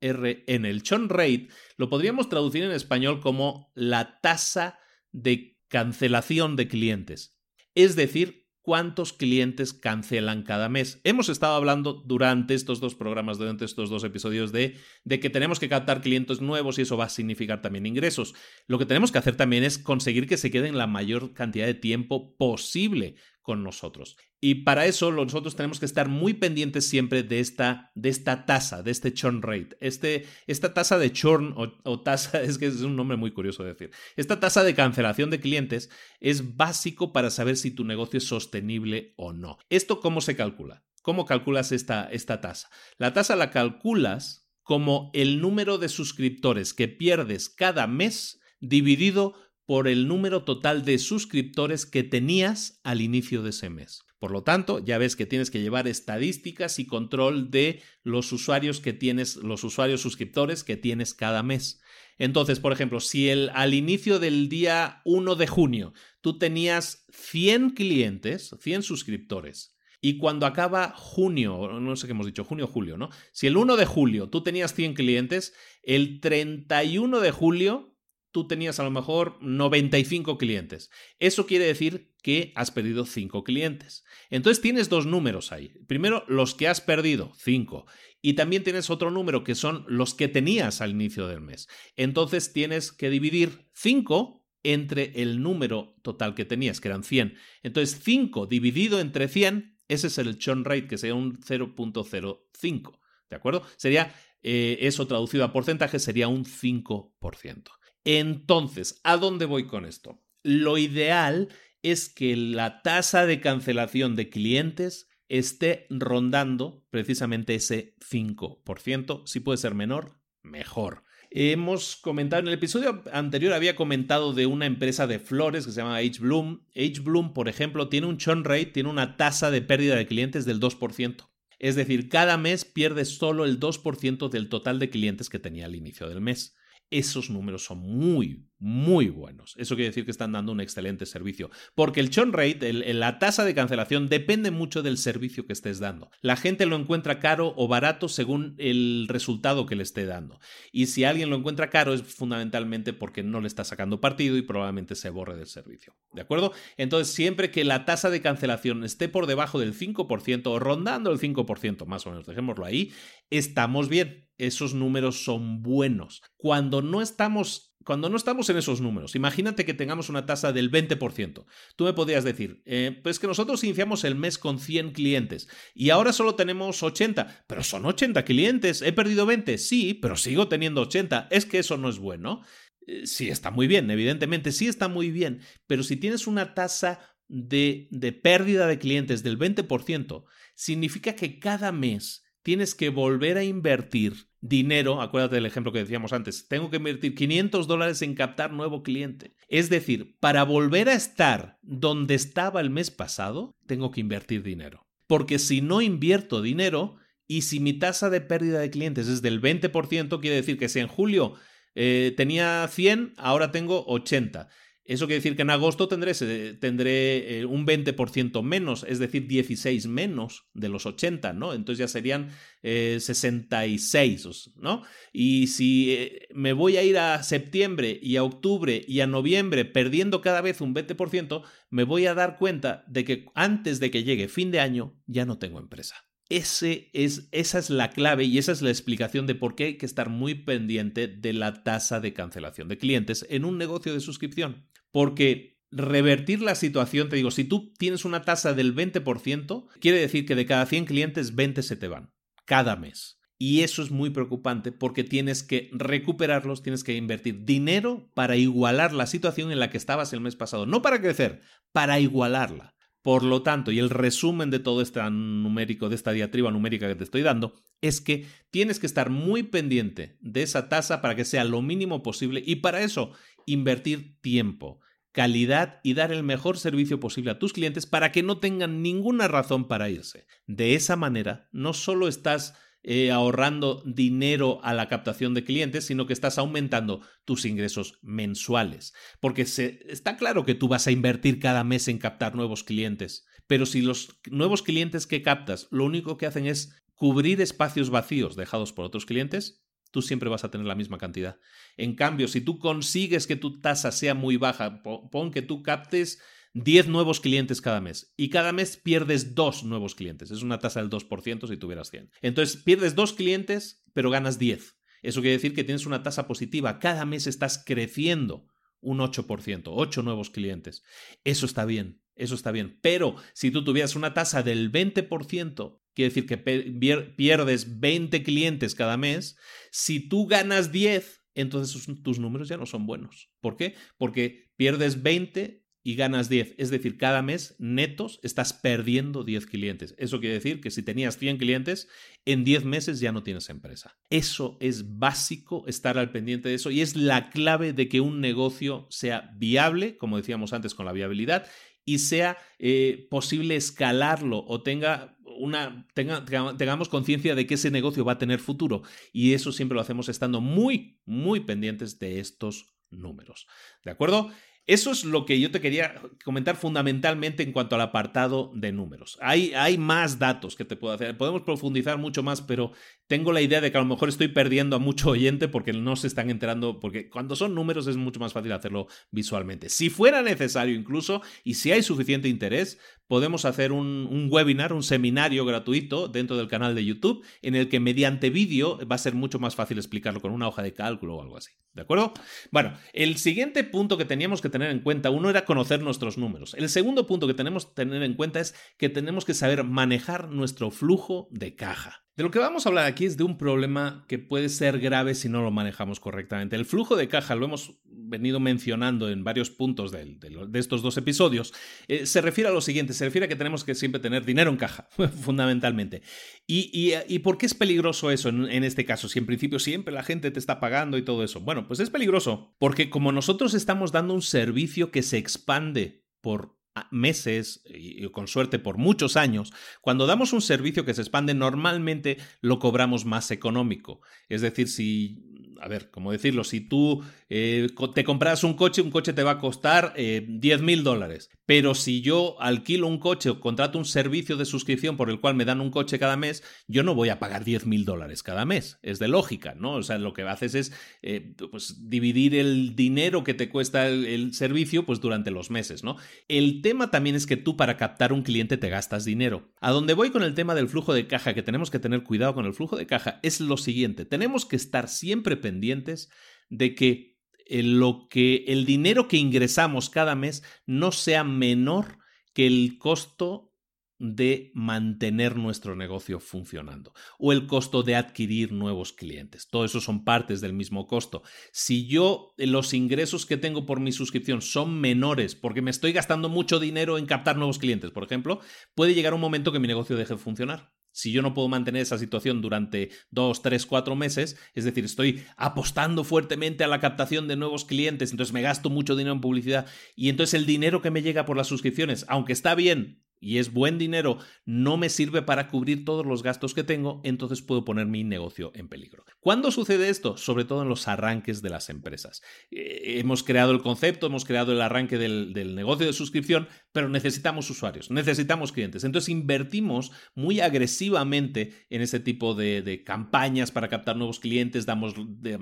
URN. El churn rate lo podríamos traducir en español como la tasa de cancelación de clientes. Es decir, cuántos clientes cancelan cada mes. Hemos estado hablando durante estos dos programas, durante estos dos episodios, de, de, que tenemos que captar clientes nuevos y eso va a significar también ingresos. Lo que tenemos que hacer también es conseguir que se queden la mayor cantidad de tiempo posible con nosotros. Y para eso nosotros tenemos que estar muy pendientes siempre de esta, de esta tasa, de este churn rate. Este, esta tasa de churn o, tasa, es que es un nombre muy curioso de decir. Esta tasa de cancelación de clientes es básico para saber si tu negocio es sostenible o no. ¿Esto cómo se calcula? ¿Cómo calculas esta, esta tasa? La tasa la calculas como el número de suscriptores que pierdes cada mes dividido por el número total de suscriptores que tenías al inicio de ese mes. Por lo tanto, ya ves que tienes que llevar estadísticas y control de los usuarios que tienes, los usuarios suscriptores que tienes cada mes. Entonces, por ejemplo, si el, al inicio del día 1 de junio tú tenías 100 clientes, 100 suscriptores, y cuando acaba junio, no sé qué hemos dicho, junio, julio, ¿no? Si el 1 de julio tú tenías 100 clientes, el 31 de julio tú tenías a lo mejor 95 clientes. Eso quiere decir que has perdido 5 clientes. Entonces tienes dos números ahí. Primero, los que has perdido, 5. Y también tienes otro número que son los que tenías al inicio del mes. Entonces tienes que dividir 5 entre el número total que tenías, que eran 100. Entonces 5 dividido entre 100, ese es el churn rate, que sería un 0.05. ¿De acuerdo? Sería eh, eso traducido a porcentaje, sería un 5%. Entonces, ¿a dónde voy con esto? Lo ideal es que la tasa de cancelación de clientes esté rondando precisamente ese 5%. Si puede ser menor, mejor. Hemos comentado, en el episodio anterior había comentado de una empresa de flores que se llama H Bloom. H Bloom, por ejemplo, tiene un churn rate, tiene una tasa de pérdida de clientes del 2%. Es decir, cada mes pierde solo el 2% del total de clientes que tenía al inicio del mes esos números son muy, muy buenos. Eso quiere decir que están dando un excelente servicio. Porque el churn rate, la tasa de cancelación, depende mucho del servicio que estés dando. La gente lo encuentra caro o barato según el resultado que le esté dando. Y si alguien lo encuentra caro es fundamentalmente porque no le está sacando partido y probablemente se borre del servicio. ¿De acuerdo? Entonces, siempre que la tasa de cancelación esté por debajo del 5% o rondando el 5%, más o menos, dejémoslo ahí, estamos bien esos números son buenos. Cuando no estamos cuando no estamos en esos números, imagínate que tengamos una tasa del 20%. Tú me podrías decir, eh, pues que nosotros iniciamos el mes con 100 clientes y ahora solo tenemos 80, pero son 80 clientes, he perdido 20, sí, pero sigo teniendo 80, es que eso no es bueno. Eh, sí, está muy bien, evidentemente, sí está muy bien, pero si tienes una tasa de, de pérdida de clientes del 20%, significa que cada mes tienes que volver a invertir dinero, acuérdate del ejemplo que decíamos antes, tengo que invertir 500 dólares en captar nuevo cliente. Es decir, para volver a estar donde estaba el mes pasado, tengo que invertir dinero. Porque si no invierto dinero y si mi tasa de pérdida de clientes es del 20%, quiere decir que si en julio eh, tenía 100, ahora tengo 80. Eso quiere decir que en agosto tendré, tendré eh, un 20% menos, es decir, 16 menos de los 80, ¿no? Entonces ya serían 66, eh, ¿no? Y si eh, me voy a ir a septiembre y a octubre y a noviembre perdiendo cada vez un 20%, me voy a dar cuenta de que antes de que llegue fin de año ya no tengo empresa. Ese es, esa es la clave y esa es la explicación de por qué hay que estar muy pendiente de la tasa de cancelación de clientes en un negocio de suscripción. Porque revertir la situación, te digo, si tú tienes una tasa del 20%, quiere decir que de cada 100 clientes, 20 se te van cada mes. Y eso es muy preocupante porque tienes que recuperarlos, tienes que invertir dinero para igualar la situación en la que estabas el mes pasado. No para crecer, para igualarla. Por lo tanto, y el resumen de todo este numérico, de esta diatriba numérica que te estoy dando, es que tienes que estar muy pendiente de esa tasa para que sea lo mínimo posible y para eso invertir tiempo, calidad y dar el mejor servicio posible a tus clientes para que no tengan ninguna razón para irse. De esa manera, no solo estás eh, ahorrando dinero a la captación de clientes, sino que estás aumentando tus ingresos mensuales. Porque se, está claro que tú vas a invertir cada mes en captar nuevos clientes, pero si los nuevos clientes que captas lo único que hacen es cubrir espacios vacíos dejados por otros clientes, tú siempre vas a tener la misma cantidad. En cambio, si tú consigues que tu tasa sea muy baja, pon que tú captes 10 nuevos clientes cada mes y cada mes pierdes dos nuevos clientes. Es una tasa del 2% si tuvieras 100. Entonces pierdes dos clientes, pero ganas 10. Eso quiere decir que tienes una tasa positiva. Cada mes estás creciendo un 8%, 8 nuevos clientes. Eso está bien, eso está bien. Pero si tú tuvieras una tasa del 20%, quiere decir que pierdes 20 clientes cada mes. Si tú ganas 10, entonces tus números ya no son buenos. ¿Por qué? Porque pierdes 20 y ganas 10. Es decir, cada mes netos estás perdiendo 10 clientes. Eso quiere decir que si tenías 100 clientes, en 10 meses ya no tienes empresa. Eso es básico, estar al pendiente de eso y es la clave de que un negocio sea viable, como decíamos antes con la viabilidad, y sea eh, posible escalarlo o tenga una, tenga, tengamos conciencia de que ese negocio va a tener futuro. Y eso siempre lo hacemos estando muy, muy pendientes de estos números. ¿De acuerdo? Eso es lo que yo te quería comentar fundamentalmente en cuanto al apartado de números. Hay, hay, más datos que te puedo hacer. Podemos profundizar mucho más, pero tengo la idea de que a lo mejor estoy perdiendo a mucho oyente porque no se están enterando, porque cuando son números es mucho más fácil hacerlo visualmente. Si fuera necesario incluso, y si hay suficiente interés, podemos hacer un, webinar, un seminario gratuito dentro del canal de YouTube, en el que mediante vídeo va a ser mucho más fácil explicarlo con una hoja de cálculo o algo así. ¿De acuerdo? Bueno, el siguiente punto que teníamos que tener en cuenta, uno era conocer nuestros números. El segundo punto que tenemos que tener en cuenta es que tenemos que saber manejar nuestro flujo de caja. De lo que vamos a hablar aquí es de un problema que puede ser grave si no lo manejamos correctamente. El flujo de caja, lo hemos venido mencionando en varios puntos de, estos dos episodios, eh, se refiere a lo siguiente, se refiere a que tenemos que siempre tener dinero en caja, fundamentalmente. Y, por qué es peligroso eso en, en este caso? Si en principio siempre la gente te está pagando y todo eso. Bueno, pues es peligroso porque como nosotros estamos dando un servicio que se expande por meses y con suerte por muchos años, cuando damos un servicio que se expande normalmente lo cobramos más económico. Es decir, si a ver, ¿cómo decirlo? Si tú eh, te compras un coche, un coche te va a costar eh, 10 mil dólares. Pero si yo alquilo un coche o contrato un servicio de suscripción por el cual me dan un coche cada mes, yo no voy a pagar 10 mil dólares cada mes. Es de lógica, ¿no? O sea, lo que haces es eh, pues, dividir el dinero que te cuesta el, servicio pues, durante los meses, ¿no? El tema también es que tú para captar un cliente te gastas dinero. A donde voy con el tema del flujo de caja, que tenemos que tener cuidado con el flujo de caja, es lo siguiente. Tenemos que estar siempre pendientes de que lo que el dinero que ingresamos cada mes no sea menor que el costo de mantener nuestro negocio funcionando o el costo de adquirir nuevos clientes. Todo eso son partes del mismo costo. Si yo los ingresos que tengo por mi suscripción son menores porque me estoy gastando mucho dinero en captar nuevos clientes, por ejemplo, puede llegar un momento que mi negocio deje de funcionar. Si yo no puedo mantener esa situación durante dos, tres, cuatro meses, es decir, estoy apostando fuertemente a la captación de nuevos clientes, entonces me gasto mucho dinero en publicidad y entonces el dinero que me llega por las suscripciones, aunque está bien, y es buen dinero, no me sirve para cubrir todos los gastos que tengo, entonces puedo poner mi negocio en peligro. ¿Cuándo sucede esto? Sobre todo en los arranques de las empresas. Eh, hemos creado el concepto, hemos creado el arranque del, negocio de suscripción, pero necesitamos usuarios, necesitamos clientes. Entonces invertimos muy agresivamente en ese tipo de, campañas para captar nuevos clientes, damos,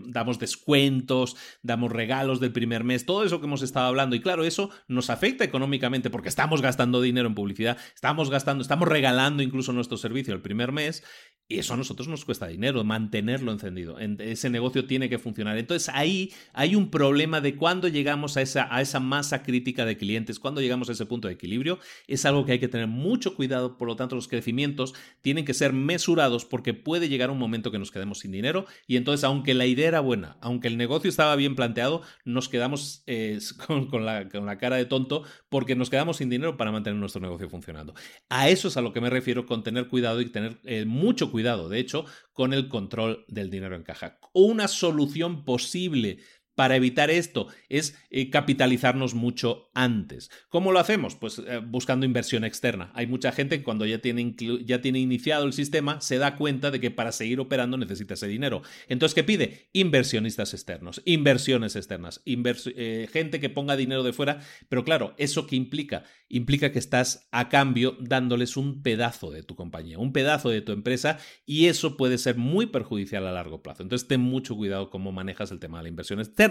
damos descuentos, damos regalos del primer mes, todo eso que hemos estado hablando. Y claro, eso nos afecta económicamente porque estamos gastando dinero en publicidad estamos gastando, estamos regalando incluso nuestro servicio el primer mes y eso a nosotros nos cuesta dinero, mantenerlo encendido. Ese negocio tiene que funcionar. Entonces ahí hay un problema de cuando llegamos a esa, a esa masa crítica de clientes, cuando llegamos a ese punto de equilibrio. Es algo que hay que tener mucho cuidado. Por lo tanto, los crecimientos tienen que ser mesurados porque puede llegar un momento que nos quedemos sin dinero. Y entonces, aunque la idea era buena, aunque el negocio estaba bien planteado, nos quedamos eh, con, la, con la cara de tonto porque nos quedamos sin dinero para mantener nuestro negocio funcionando. A eso es a lo que me refiero con tener cuidado y tener eh, mucho cuidado de hecho, con el control del dinero en caja. Una solución posible para evitar esto es eh, capitalizarnos mucho antes. ¿Cómo lo hacemos? Pues eh, buscando inversión externa. Hay mucha gente que cuando ya tiene, ya tiene iniciado el sistema se da cuenta de que para seguir operando necesita ese dinero. Entonces, ¿qué pide? Inversionistas externos, inversiones externas, eh, gente que ponga dinero de fuera. Pero claro, ¿eso qué implica? Implica que estás a cambio dándoles un pedazo de tu compañía, un pedazo de tu empresa y eso puede ser muy perjudicial a largo plazo. Entonces, ten mucho cuidado cómo manejas el tema de la inversión externa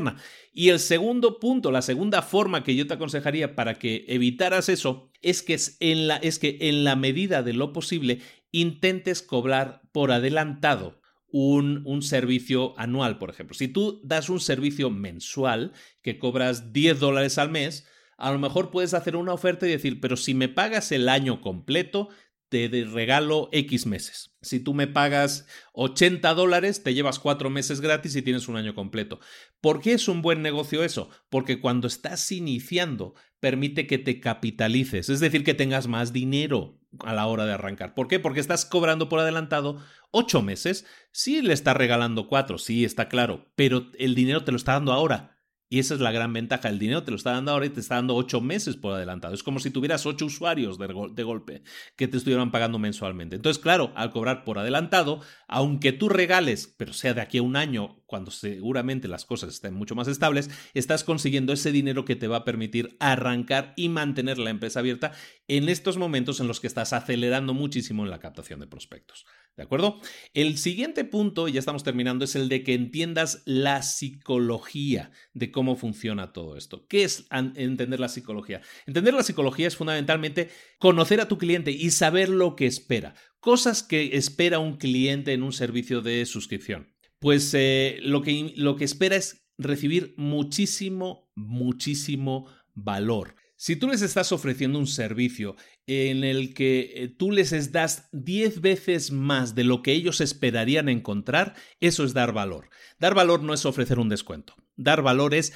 y el segundo punto, la segunda forma que yo te aconsejaría para que evitaras eso, es que, en la, es que en la medida de lo posible intentes cobrar por adelantado un, un, servicio anual, por ejemplo. Si tú das un servicio mensual que cobras 10 dólares al mes, a lo mejor puedes hacer una oferta y decir, pero si me pagas el año completo, te regalo X meses. Si tú me pagas 80 dólares, te llevas cuatro meses gratis y tienes un año completo. ¿Por qué es un buen negocio eso? Porque cuando estás iniciando, permite que te capitalices, es decir, que tengas más dinero a la hora de arrancar. ¿Por qué? Porque estás cobrando por adelantado ocho meses. Sí le estás regalando cuatro, sí, está claro, pero el dinero te lo está dando ahora. Y esa es la gran ventaja. El dinero te lo está dando ahora y te está dando ocho meses por adelantado. Es como si tuvieras ocho usuarios de, de, golpe que te estuvieran pagando mensualmente. Entonces, claro, al cobrar por adelantado, aunque tú regales, pero sea de aquí a un año, cuando seguramente las cosas estén mucho más estables, estás consiguiendo ese dinero que te va a permitir arrancar y mantener la empresa abierta en estos momentos en los que estás acelerando muchísimo en la captación de prospectos. ¿De acuerdo? El siguiente punto, ya estamos terminando, es el de que entiendas la psicología de cómo funciona todo esto. ¿Qué es entender la psicología? Entender la psicología es fundamentalmente conocer a tu cliente y saber lo que espera. Cosas que espera un cliente en un servicio de suscripción. Pues eh, lo, que, lo que espera es recibir muchísimo, muchísimo valor. Si tú les estás ofreciendo un servicio en el que eh, tú les das 10 veces más de lo que ellos esperarían encontrar, eso es dar valor. Dar valor no es ofrecer un descuento. Dar valor es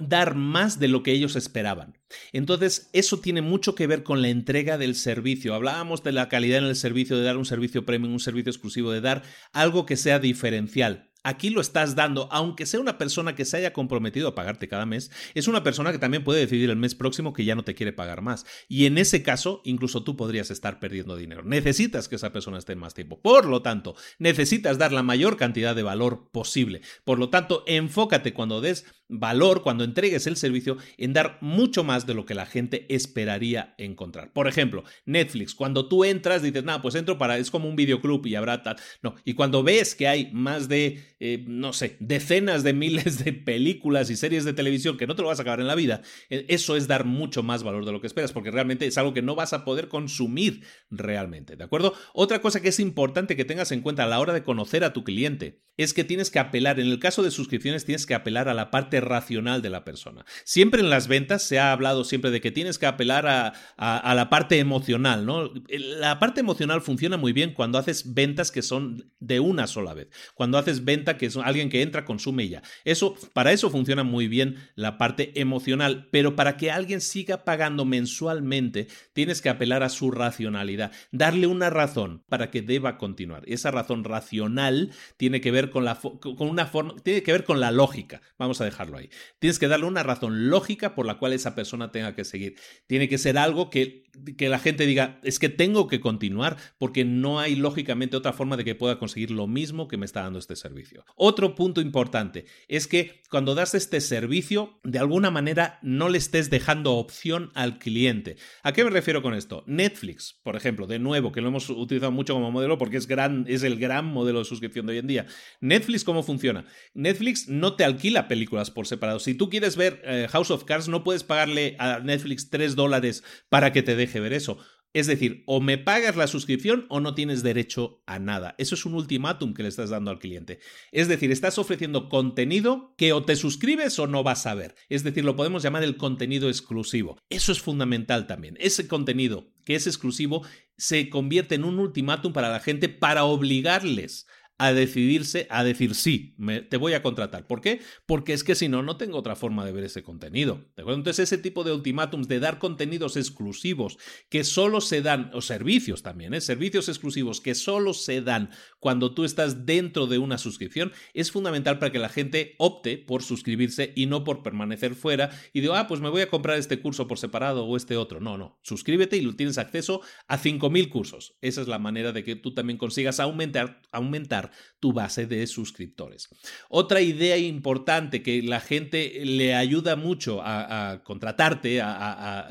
dar más de lo que ellos esperaban. Entonces, eso tiene mucho que ver con la entrega del servicio. Hablábamos de la calidad en el servicio, de dar un servicio premium, un servicio exclusivo, de dar algo que sea diferencial. Aquí lo estás dando, aunque sea una persona que se haya comprometido a pagarte cada mes, es una persona que también puede decidir el mes próximo que ya no te quiere pagar más. Y en ese caso, incluso tú podrías estar perdiendo dinero. Necesitas que esa persona esté más tiempo. Por lo tanto, necesitas dar la mayor cantidad de valor posible. Por lo tanto, enfócate cuando des valor, cuando entregues el servicio, en dar mucho más de lo que la gente esperaría encontrar. Por ejemplo, Netflix, cuando tú entras, dices, nada, pues entro para, es como un videoclub y habrá tal. No, y cuando ves que hay más de eh, no sé, decenas de miles de películas y series de televisión que no te lo vas a acabar en la vida, eh, eso es dar mucho más valor de lo que esperas, porque realmente es algo que no vas a poder consumir realmente, ¿de acuerdo? Otra cosa que es importante que tengas en cuenta a la hora de conocer a tu cliente es que tienes que apelar, en el caso de suscripciones, tienes que apelar a la parte racional de la persona. Siempre en las ventas se ha hablado siempre de que tienes que apelar a, la parte emocional, ¿no? La parte emocional funciona muy bien cuando haces ventas que son de una sola vez, cuando haces ventas que es alguien que entra, consume y ya. Eso, para eso funciona muy bien la parte emocional, pero para que alguien siga pagando mensualmente, tienes que apelar a su racionalidad, darle una razón para que deba continuar. Esa razón racional tiene que ver con, la, con una forma, tiene que ver con la lógica. Vamos a ahí. Tienes que darle una razón lógica por la cual esa persona tenga que seguir. Tiene que ser algo que, que la gente diga, es que tengo que continuar porque no hay lógicamente otra forma de que pueda conseguir lo mismo que me está dando este servicio. Otro punto importante es que cuando das este servicio, de alguna manera no le estés dejando opción al cliente. ¿A qué me refiero con esto? Netflix, por ejemplo, de nuevo, que lo hemos utilizado mucho como modelo porque es, gran, es el gran modelo de suscripción de hoy en día. Netflix, ¿cómo funciona? Netflix no te alquila películas por separado. Si tú quieres ver eh, House of Cards, no puedes pagarle a Netflix 3 dólares para que te deje ver eso Es decir, o me pagas la suscripción o no tienes derecho a nada. Eso es un ultimátum que le estás dando al cliente. Es decir, estás ofreciendo contenido que o te suscribes o no vas a ver. Es decir, lo podemos llamar el contenido exclusivo. Eso es fundamental también. Ese contenido que es exclusivo se convierte en un ultimátum para la gente para obligarles a decidirse a decir sí, me, te voy a contratar. ¿Por qué? Porque es que si no, no tengo otra forma de ver ese contenido. ¿de acuerdo? Entonces, ese tipo de ultimátums de dar contenidos exclusivos que solo se dan, o servicios también, ¿eh? servicios exclusivos que solo se dan cuando tú estás dentro de una suscripción, es fundamental para que la gente opte por suscribirse y no por permanecer fuera y digo, ah, pues me voy a comprar este curso por separado o este otro. No, no, suscríbete y tienes acceso a 5.000 cursos. Esa es la manera de que tú también consigas aumentar, aumentar tu base de suscriptores. Otra idea importante que la gente le ayuda mucho a, contratarte,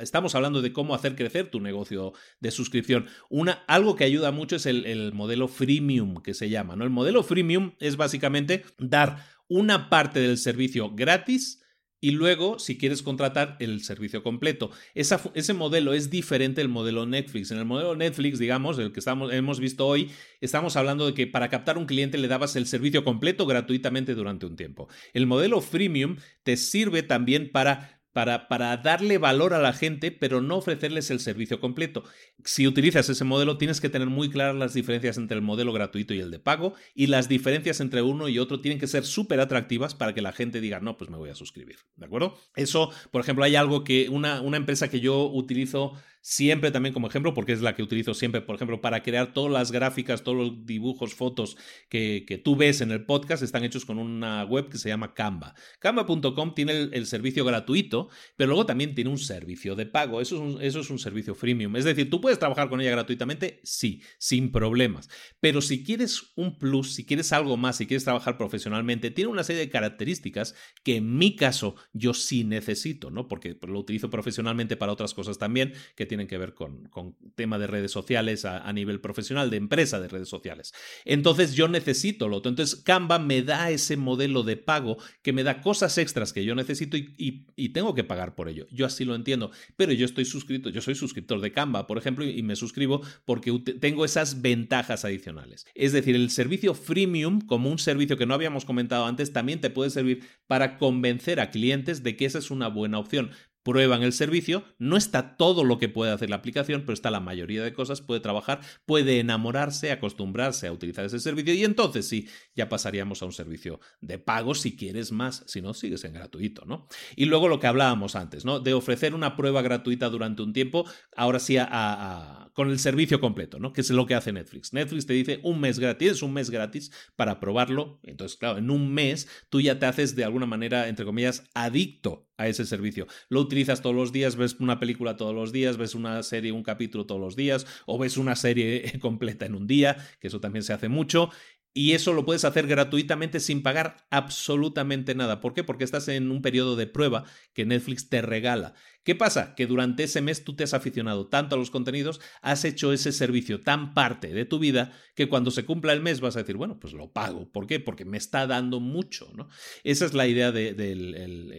estamos hablando de cómo hacer crecer tu negocio de suscripción. Una, algo que ayuda mucho es el, el modelo freemium que se llama. ¿no? El modelo freemium es básicamente dar una parte del servicio gratis y luego, si quieres contratar el servicio completo. ese modelo es diferente del modelo Netflix. En el modelo Netflix, digamos, el que estamos, hemos visto hoy, estamos hablando de que para captar un cliente le dabas el servicio completo gratuitamente durante un tiempo. El modelo freemium te sirve también para para, para, darle valor a la gente, pero no ofrecerles el servicio completo. Si utilizas ese modelo, tienes que tener muy claras las diferencias entre el modelo gratuito y el de pago, y las diferencias entre uno y otro tienen que ser súper atractivas para que la gente diga, no, pues me voy a suscribir. ¿De acuerdo? Eso, por ejemplo, hay algo que una, una empresa que yo utilizo siempre también como ejemplo, porque es la que utilizo siempre, por ejemplo, para crear todas las gráficas, todos los dibujos, fotos que, que tú ves en el podcast, están hechos con una web que se llama Canva. Canva.com tiene el, servicio gratuito, pero luego también tiene un servicio de pago. Eso es un, eso es un servicio freemium. Es decir, tú puedes trabajar con ella gratuitamente, sí, sin problemas. Pero si quieres un plus, si quieres algo más, si quieres trabajar profesionalmente, tiene una serie de características que en mi caso yo sí necesito, ¿no? Porque lo utilizo profesionalmente para otras cosas también, que que ver con, con tema de redes sociales a, nivel profesional, de empresa de redes sociales. Entonces yo necesito lo otro. Entonces Canva me da ese modelo de pago que me da cosas extras que yo necesito y, y, tengo que pagar por ello. Yo así lo entiendo. Pero yo estoy suscrito, yo soy suscriptor de Canva, por ejemplo, y me suscribo porque tengo esas ventajas adicionales. Es decir, el servicio freemium, como un servicio que no habíamos comentado antes, también te puede servir para convencer a clientes de que esa es una buena opción prueban el servicio, no está todo lo que puede hacer la aplicación, pero está la mayoría de cosas, puede trabajar, puede enamorarse, acostumbrarse a utilizar ese servicio y entonces sí, ya pasaríamos a un servicio de pago si quieres más, si no, sigues en gratuito, ¿no? Y luego lo que hablábamos antes, ¿no? De ofrecer una prueba gratuita durante un tiempo, ahora sí a, con el servicio completo, ¿no? Que es lo que hace Netflix. Netflix te dice un mes gratis, es un mes gratis para probarlo, entonces claro, en un mes tú ya te haces de alguna manera, entre comillas, adicto a ese servicio. Lo utilizas todos los días, ves una película todos los días, ves una serie, un capítulo todos los días, o ves una serie completa en un día, que eso también se hace mucho, y eso lo puedes hacer gratuitamente sin pagar absolutamente nada. ¿Por qué? Porque estás en un periodo de prueba que Netflix te regala. ¿Qué pasa? Que durante ese mes tú te has aficionado tanto a los contenidos, has hecho ese servicio tan parte de tu vida que cuando se cumpla el mes vas a decir, bueno, pues lo pago. ¿Por qué? Porque me está dando mucho, ¿no? Esa es la idea de,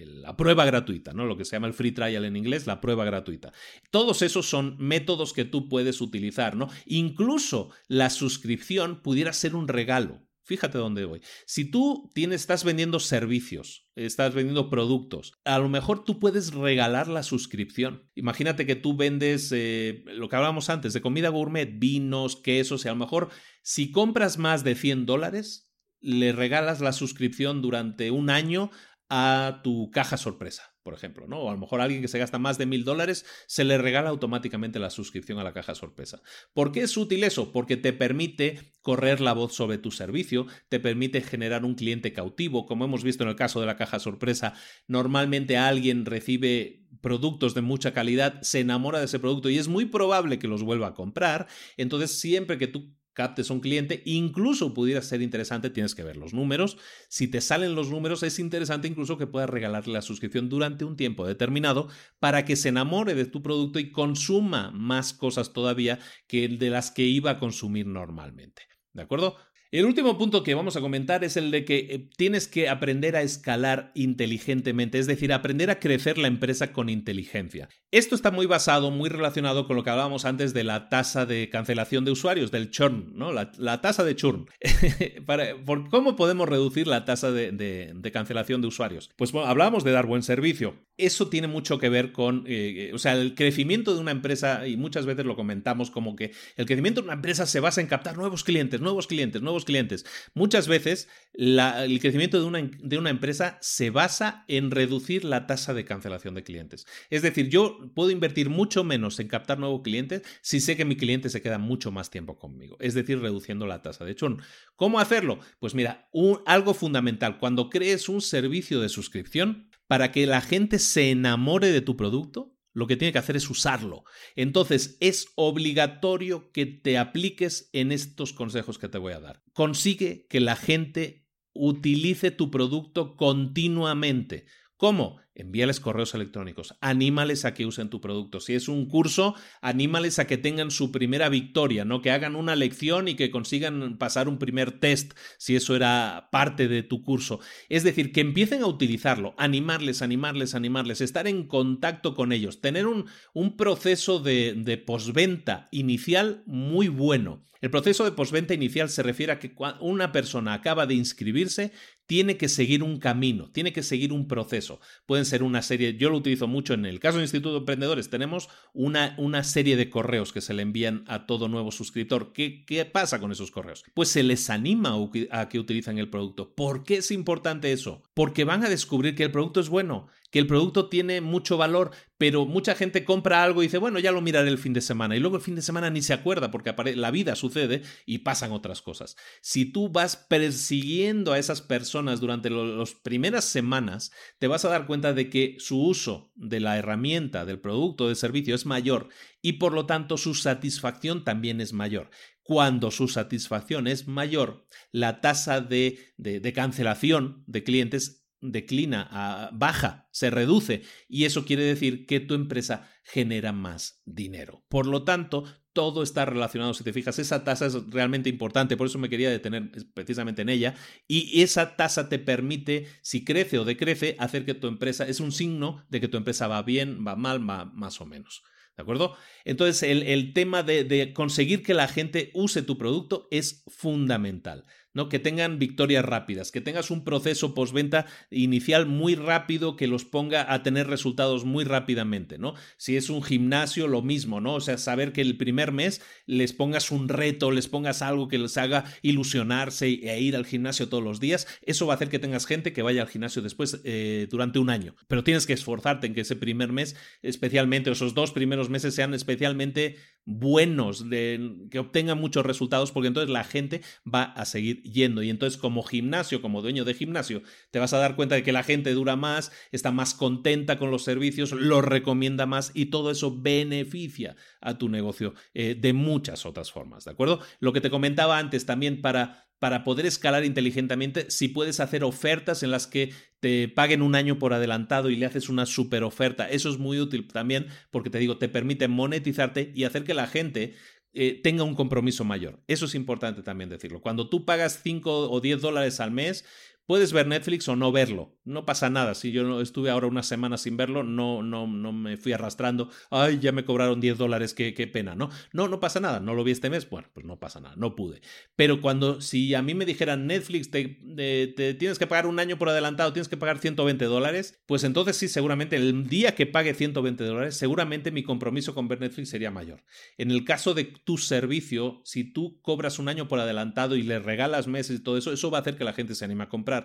la prueba gratuita, ¿no? Lo que se llama el free trial en inglés, la prueba gratuita. Todos esos son métodos que tú puedes utilizar, ¿no? Incluso la suscripción pudiera ser un regalo. Fíjate dónde voy. Si tú tienes, estás vendiendo servicios, estás vendiendo productos, a lo mejor tú puedes regalar la suscripción. Imagínate que tú vendes eh, lo que hablábamos antes de comida gourmet, vinos, quesos, y a lo mejor si compras más de 100 dólares, le regalas la suscripción durante un año a tu caja sorpresa por ejemplo, ¿no? O a lo mejor a alguien que se gasta más de mil dólares se le regala automáticamente la suscripción a la caja sorpresa. ¿Por qué es útil eso? Porque te permite correr la voz sobre tu servicio, te permite generar un cliente cautivo, como hemos visto en el caso de la caja sorpresa. Normalmente alguien recibe productos de mucha calidad, se enamora de ese producto y es muy probable que los vuelva a comprar. Entonces, siempre que tú captes un cliente, incluso pudiera ser interesante, tienes que ver los números. Si te salen los números, es interesante incluso que puedas regalarle la suscripción durante un tiempo determinado para que se enamore de tu producto y consuma más cosas todavía que de las que iba a consumir normalmente. ¿De acuerdo? El último punto que vamos a comentar es el de que eh, tienes que aprender a escalar inteligentemente, es decir, aprender a crecer la empresa con inteligencia. Esto está muy basado, muy relacionado con lo que hablábamos antes de la tasa de cancelación de usuarios, del churn, ¿no? La, tasa de churn. ¿Por ¿Cómo podemos reducir la tasa de, cancelación de usuarios? Pues hablábamos de dar buen servicio. Eso tiene mucho que ver con, eh, o sea, el crecimiento de una empresa, y muchas veces lo comentamos como que el crecimiento de una empresa se basa en captar nuevos clientes, nuevos clientes, nuevos clientes. Muchas veces el crecimiento de una, de una empresa se basa en reducir la tasa de cancelación de clientes. Es decir, yo puedo invertir mucho menos en captar nuevos clientes si sé que mi cliente se queda mucho más tiempo conmigo. Es decir, reduciendo la tasa de churn. ¿Cómo hacerlo? Pues mira, algo fundamental. Cuando crees un servicio de suscripción, para que la gente se enamore de tu producto, lo que tiene que hacer es usarlo. Entonces, es obligatorio que te apliques en estos consejos que te voy a dar. Consigue que la gente utilice tu producto continuamente. ¿Cómo? Envíales correos electrónicos, anímales a que usen tu producto. Si es un curso, anímales a que tengan su primera victoria, no que hagan una lección y que consigan pasar un primer test, si eso era parte de tu curso. Es decir, que empiecen a utilizarlo, animarles, animarles, animarles, estar en contacto con ellos, tener un, un proceso de, de posventa inicial muy bueno. El proceso de posventa inicial se refiere a que una persona acaba de inscribirse, tiene que seguir un camino, tiene que seguir un proceso. Pueden ser una serie, yo lo utilizo mucho en el caso del Instituto de Emprendedores, tenemos una, una serie de correos que se le envían a todo nuevo suscriptor. ¿Qué, ¿Qué pasa con esos correos? Pues se les anima a que utilicen el producto. ¿Por qué es importante eso? Porque van a descubrir que el producto es bueno, que el producto tiene mucho valor, pero mucha gente compra algo y dice, bueno, ya lo miraré el fin de semana. Y luego el fin de semana ni se acuerda porque la vida sucede y pasan otras cosas. Si tú vas persiguiendo a esas personas durante las primeras semanas, te vas a dar cuenta de que su uso de la herramienta, del producto, del servicio es mayor y por lo tanto su satisfacción también es mayor. Cuando su satisfacción es mayor, la tasa de, de cancelación de clientes declina, baja, se reduce y eso quiere decir que tu empresa genera más dinero. Por lo tanto, todo está relacionado, si te fijas, esa tasa es realmente importante, por eso me quería detener precisamente en ella, y esa tasa te permite, si crece o decrece, hacer que tu empresa, es un signo de que tu empresa va bien, va mal, va más o menos. ¿De acuerdo? Entonces, el, tema de, conseguir que la gente use tu producto es fundamental. ¿No? Que tengan victorias rápidas, que tengas un proceso postventa inicial muy rápido que los ponga a tener resultados muy rápidamente, ¿no? Si es un gimnasio, lo mismo, ¿no? O sea, saber que el primer mes les pongas un reto, les pongas algo que les haga ilusionarse e ir al gimnasio todos los días, eso va a hacer que tengas gente que vaya al gimnasio después eh, durante un año. Pero tienes que esforzarte en que ese primer mes, especialmente esos dos primeros meses, sean especialmente buenos, que obtengan muchos resultados, porque entonces la gente va a seguir yendo. Y entonces como gimnasio, como dueño de gimnasio, te vas a dar cuenta de que la gente dura más, está más contenta con los servicios, los recomienda más y todo eso beneficia a tu negocio eh, de muchas otras formas, ¿de acuerdo? Lo que te comentaba antes también para para poder escalar inteligentemente, si puedes hacer ofertas en las que te paguen un año por adelantado y le haces una super oferta, eso es muy útil también porque te digo, te permite monetizarte y hacer que la gente eh, tenga un compromiso mayor. Eso es importante también decirlo. Cuando tú pagas 5 o 10 dólares al mes, Puedes ver Netflix o no verlo, no pasa nada. Si yo estuve ahora una semana sin verlo, no, no, no me fui arrastrando. Ay, ya me cobraron 10 dólares, qué, pena, ¿no? No, no pasa nada. No lo vi este mes, bueno, pues no pasa nada, no pude. Pero cuando, si a mí me dijeran Netflix, te, te, tienes que pagar un año por adelantado, tienes que pagar 120 dólares, pues entonces sí, seguramente el día que pague 120 dólares, seguramente mi compromiso con ver Netflix sería mayor. En el caso de tu servicio, si tú cobras un año por adelantado y le regalas meses y todo eso, eso va a hacer que la gente se anime a comprar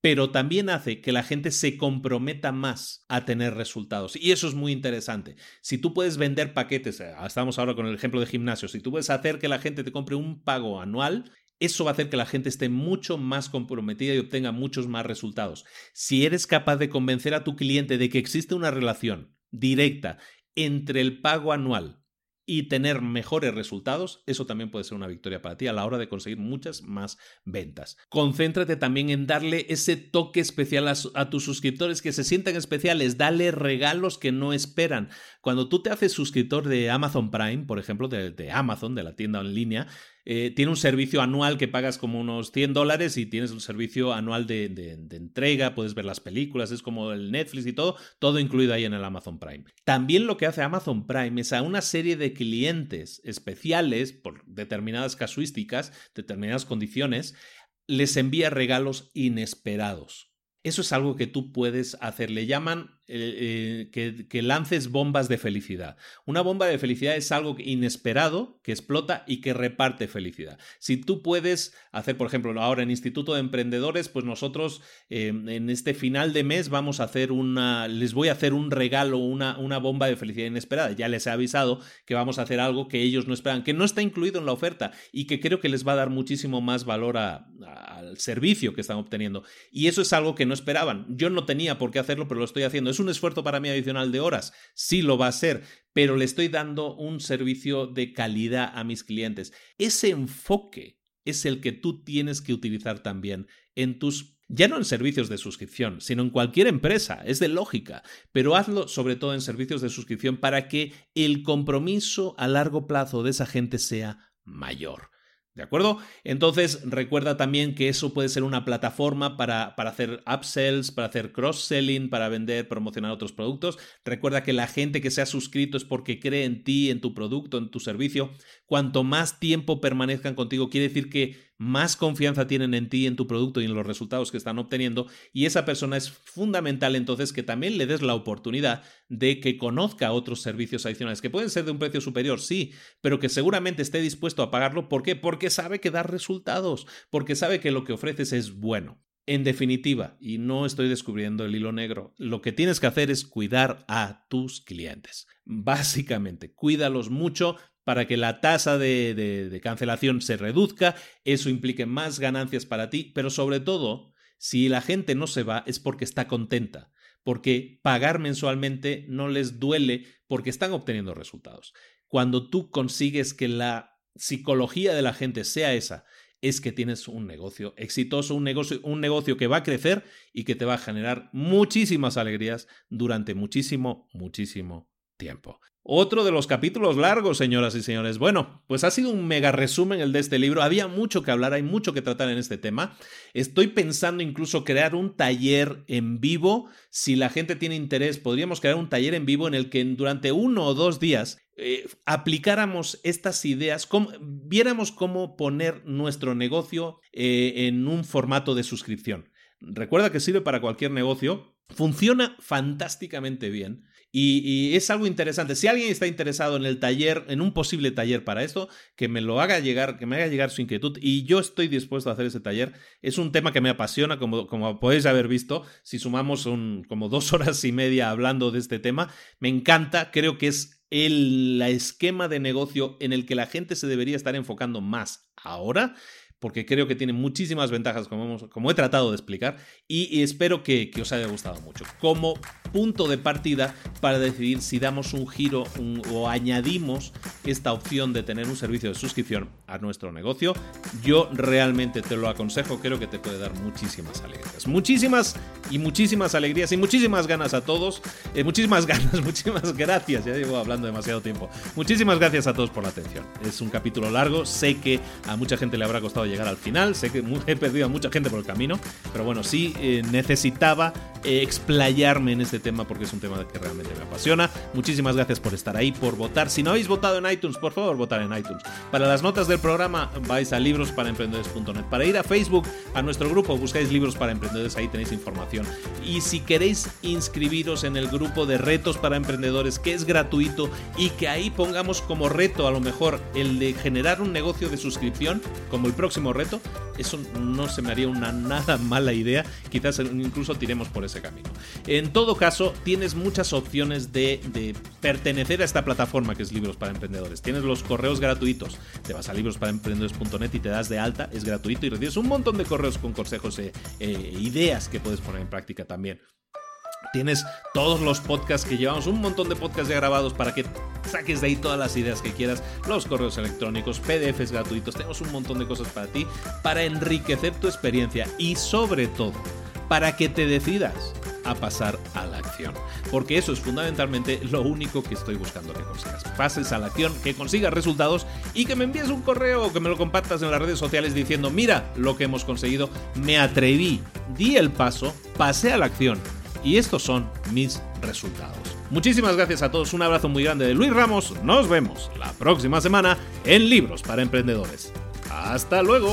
pero también hace que la gente se comprometa más a tener resultados. Y eso es muy interesante. Si tú puedes vender paquetes, eh, estamos ahora con el ejemplo de gimnasio, si tú puedes hacer que la gente te compre un pago anual, eso va a hacer que la gente esté mucho más comprometida y obtenga muchos más resultados. Si eres capaz de convencer a tu cliente de que existe una relación directa entre el pago anual y tener mejores resultados, eso también puede ser una victoria para ti a la hora de conseguir muchas más ventas. Concéntrate también en darle ese toque especial a, tus suscriptores que se sientan especiales, dale regalos que no esperan. Cuando tú te haces suscriptor de Amazon Prime, por ejemplo, de, de Amazon, de la tienda en línea, eh, tiene un servicio anual que pagas como unos 100 dólares y tienes un servicio anual de, de, entrega, puedes ver las películas, es como el Netflix y todo, todo incluido ahí en el Amazon Prime. También lo que hace Amazon Prime es a una serie de clientes especiales por determinadas casuísticas, determinadas condiciones, les envía regalos inesperados. Eso es algo que tú puedes hacer. Le llaman eh, eh, que, lances bombas de felicidad. Una bomba de felicidad es algo inesperado que explota y que reparte felicidad. Si tú puedes hacer, por ejemplo, ahora en Instituto de Emprendedores, pues nosotros em, en este final de mes vamos a hacer una, les voy a hacer un regalo, una, una bomba de felicidad inesperada. Ya les he avisado que vamos a hacer algo que ellos no esperan, que no está incluido en la oferta y que creo que les va a dar muchísimo más valor al servicio que están obteniendo. Y eso es algo que no esperaban. Yo no tenía por qué hacerlo, pero lo estoy haciendo un esfuerzo para mí adicional de horas? Sí lo va a ser, pero le estoy dando un servicio de calidad a mis clientes. Ese enfoque es el que tú tienes que utilizar también en tus ya no en servicios de suscripción, sino en cualquier empresa, es de lógica, pero hazlo sobre todo en servicios de suscripción para que el compromiso a largo plazo de esa gente sea mayor. ¿De acuerdo? Entonces recuerda también que eso puede ser una plataforma para, para hacer upsells, para hacer cross-selling, para vender, promocionar otros productos. Recuerda que la gente que se ha suscrito es porque cree en ti, en tu producto, en tu servicio. Cuanto más tiempo permanezcan contigo, quiere decir que más confianza tienen en ti, en tu producto y en los resultados que están obteniendo. Y esa persona es fundamental entonces que también le des la oportunidad de que conozca otros servicios adicionales, que pueden ser de un precio superior, sí, pero que seguramente esté dispuesto a pagarlo. ¿Por qué? Porque sabe que da resultados, porque sabe que lo que ofreces es bueno. En definitiva, y no estoy descubriendo el hilo negro, lo que tienes que hacer es cuidar a tus clientes. Básicamente, cuídalos mucho, para que la tasa de, cancelación se reduzca, eso implique más ganancias para ti, pero sobre todo, si la gente no se va es porque está contenta, porque pagar mensualmente no les duele porque están obteniendo resultados. Cuando tú consigues que la psicología de la gente sea esa, es que tienes un negocio exitoso, un negocio, un negocio que va a crecer y que te va a generar muchísimas alegrías durante muchísimo, muchísimo tiempo. Otro de los capítulos largos, señoras y señores. Bueno, pues ha sido un mega resumen el de este libro. Había mucho que hablar, hay mucho que tratar en este tema. Estoy pensando incluso crear un taller en vivo. Si la gente tiene interés, podríamos crear un taller en vivo en el que durante uno o dos días eh, aplicáramos estas ideas, viéramos cómo poner nuestro negocio eh, en un formato de suscripción. Recuerda que sirve para cualquier negocio, funciona fantásticamente bien y, es algo interesante. Si alguien está interesado en el taller, en un posible taller para esto, que me lo haga llegar, que me haga llegar su inquietud y yo estoy dispuesto a hacer ese taller. Es un tema que me apasiona, como, como podéis haber visto. Si sumamos un, como dos horas y media hablando de este tema, me encanta. Creo que es el esquema de negocio en el que la gente se debería estar enfocando más ahora porque creo que tiene muchísimas ventajas, como, como he tratado de explicar, y, espero que, os haya gustado mucho. Como punto de partida para decidir si damos un giro o añadimos esta opción de tener un servicio de suscripción a nuestro negocio, yo realmente te lo aconsejo, creo que te puede dar muchísimas alegrías. Muchísimas y muchísimas alegrías y muchísimas ganas a todos. Eh, muchísimas ganas, muchísimas gracias, ya llevo hablando demasiado tiempo. Muchísimas gracias a todos por la atención. Es un capítulo largo, sé que a mucha gente le habrá costado llegar al final. Sé que he perdido a mucha gente por el camino, pero bueno, sí eh, necesitaba eh, explayarme en este tema porque es un tema que realmente me apasiona. Muchísimas gracias por estar ahí, por votar. Si no habéis votado en iTunes, por favor, votar en iTunes. Para las notas del programa, vais a librosparaemprendedores.net. Para ir a Facebook, a nuestro grupo, buscáis libros para emprendedores, ahí tenéis información. Y si queréis inscribiros en el grupo de retos para emprendedores, que es gratuito y que ahí pongamos como reto a lo mejor el de generar un negocio de suscripción, como el próximo reto, eso no se me haría una nada mala idea. Quizás incluso tiremos por ese camino. En todo caso, tienes muchas opciones de, pertenecer a esta plataforma que es Libros para Emprendedores. Tienes los correos gratuitos. Te vas a librosparaemprendedores.net y te das de alta, es gratuito y recibes un montón de correos con consejos e ideas que puedes poner en práctica también. Tienes todos los podcasts que llevamos, un montón de podcasts ya grabados para que saques de ahí todas las ideas que quieras, los correos electrónicos, PDFs gratuitos, tenemos un montón de cosas para ti, para enriquecer tu experiencia y sobre todo, para que te decidas a pasar a la acción. Porque eso es fundamentalmente lo único que estoy buscando que consigas. Pases a la acción, que consigas resultados y que me envíes un correo o que me lo compartas en las redes sociales diciendo, mira lo que hemos conseguido, me atreví, di el paso, pasé a la acción y estos son mis resultados. Muchísimas gracias a todos, un abrazo muy grande de Luis Ramos, nos vemos la próxima semana en Libros para Emprendedores. Hasta luego.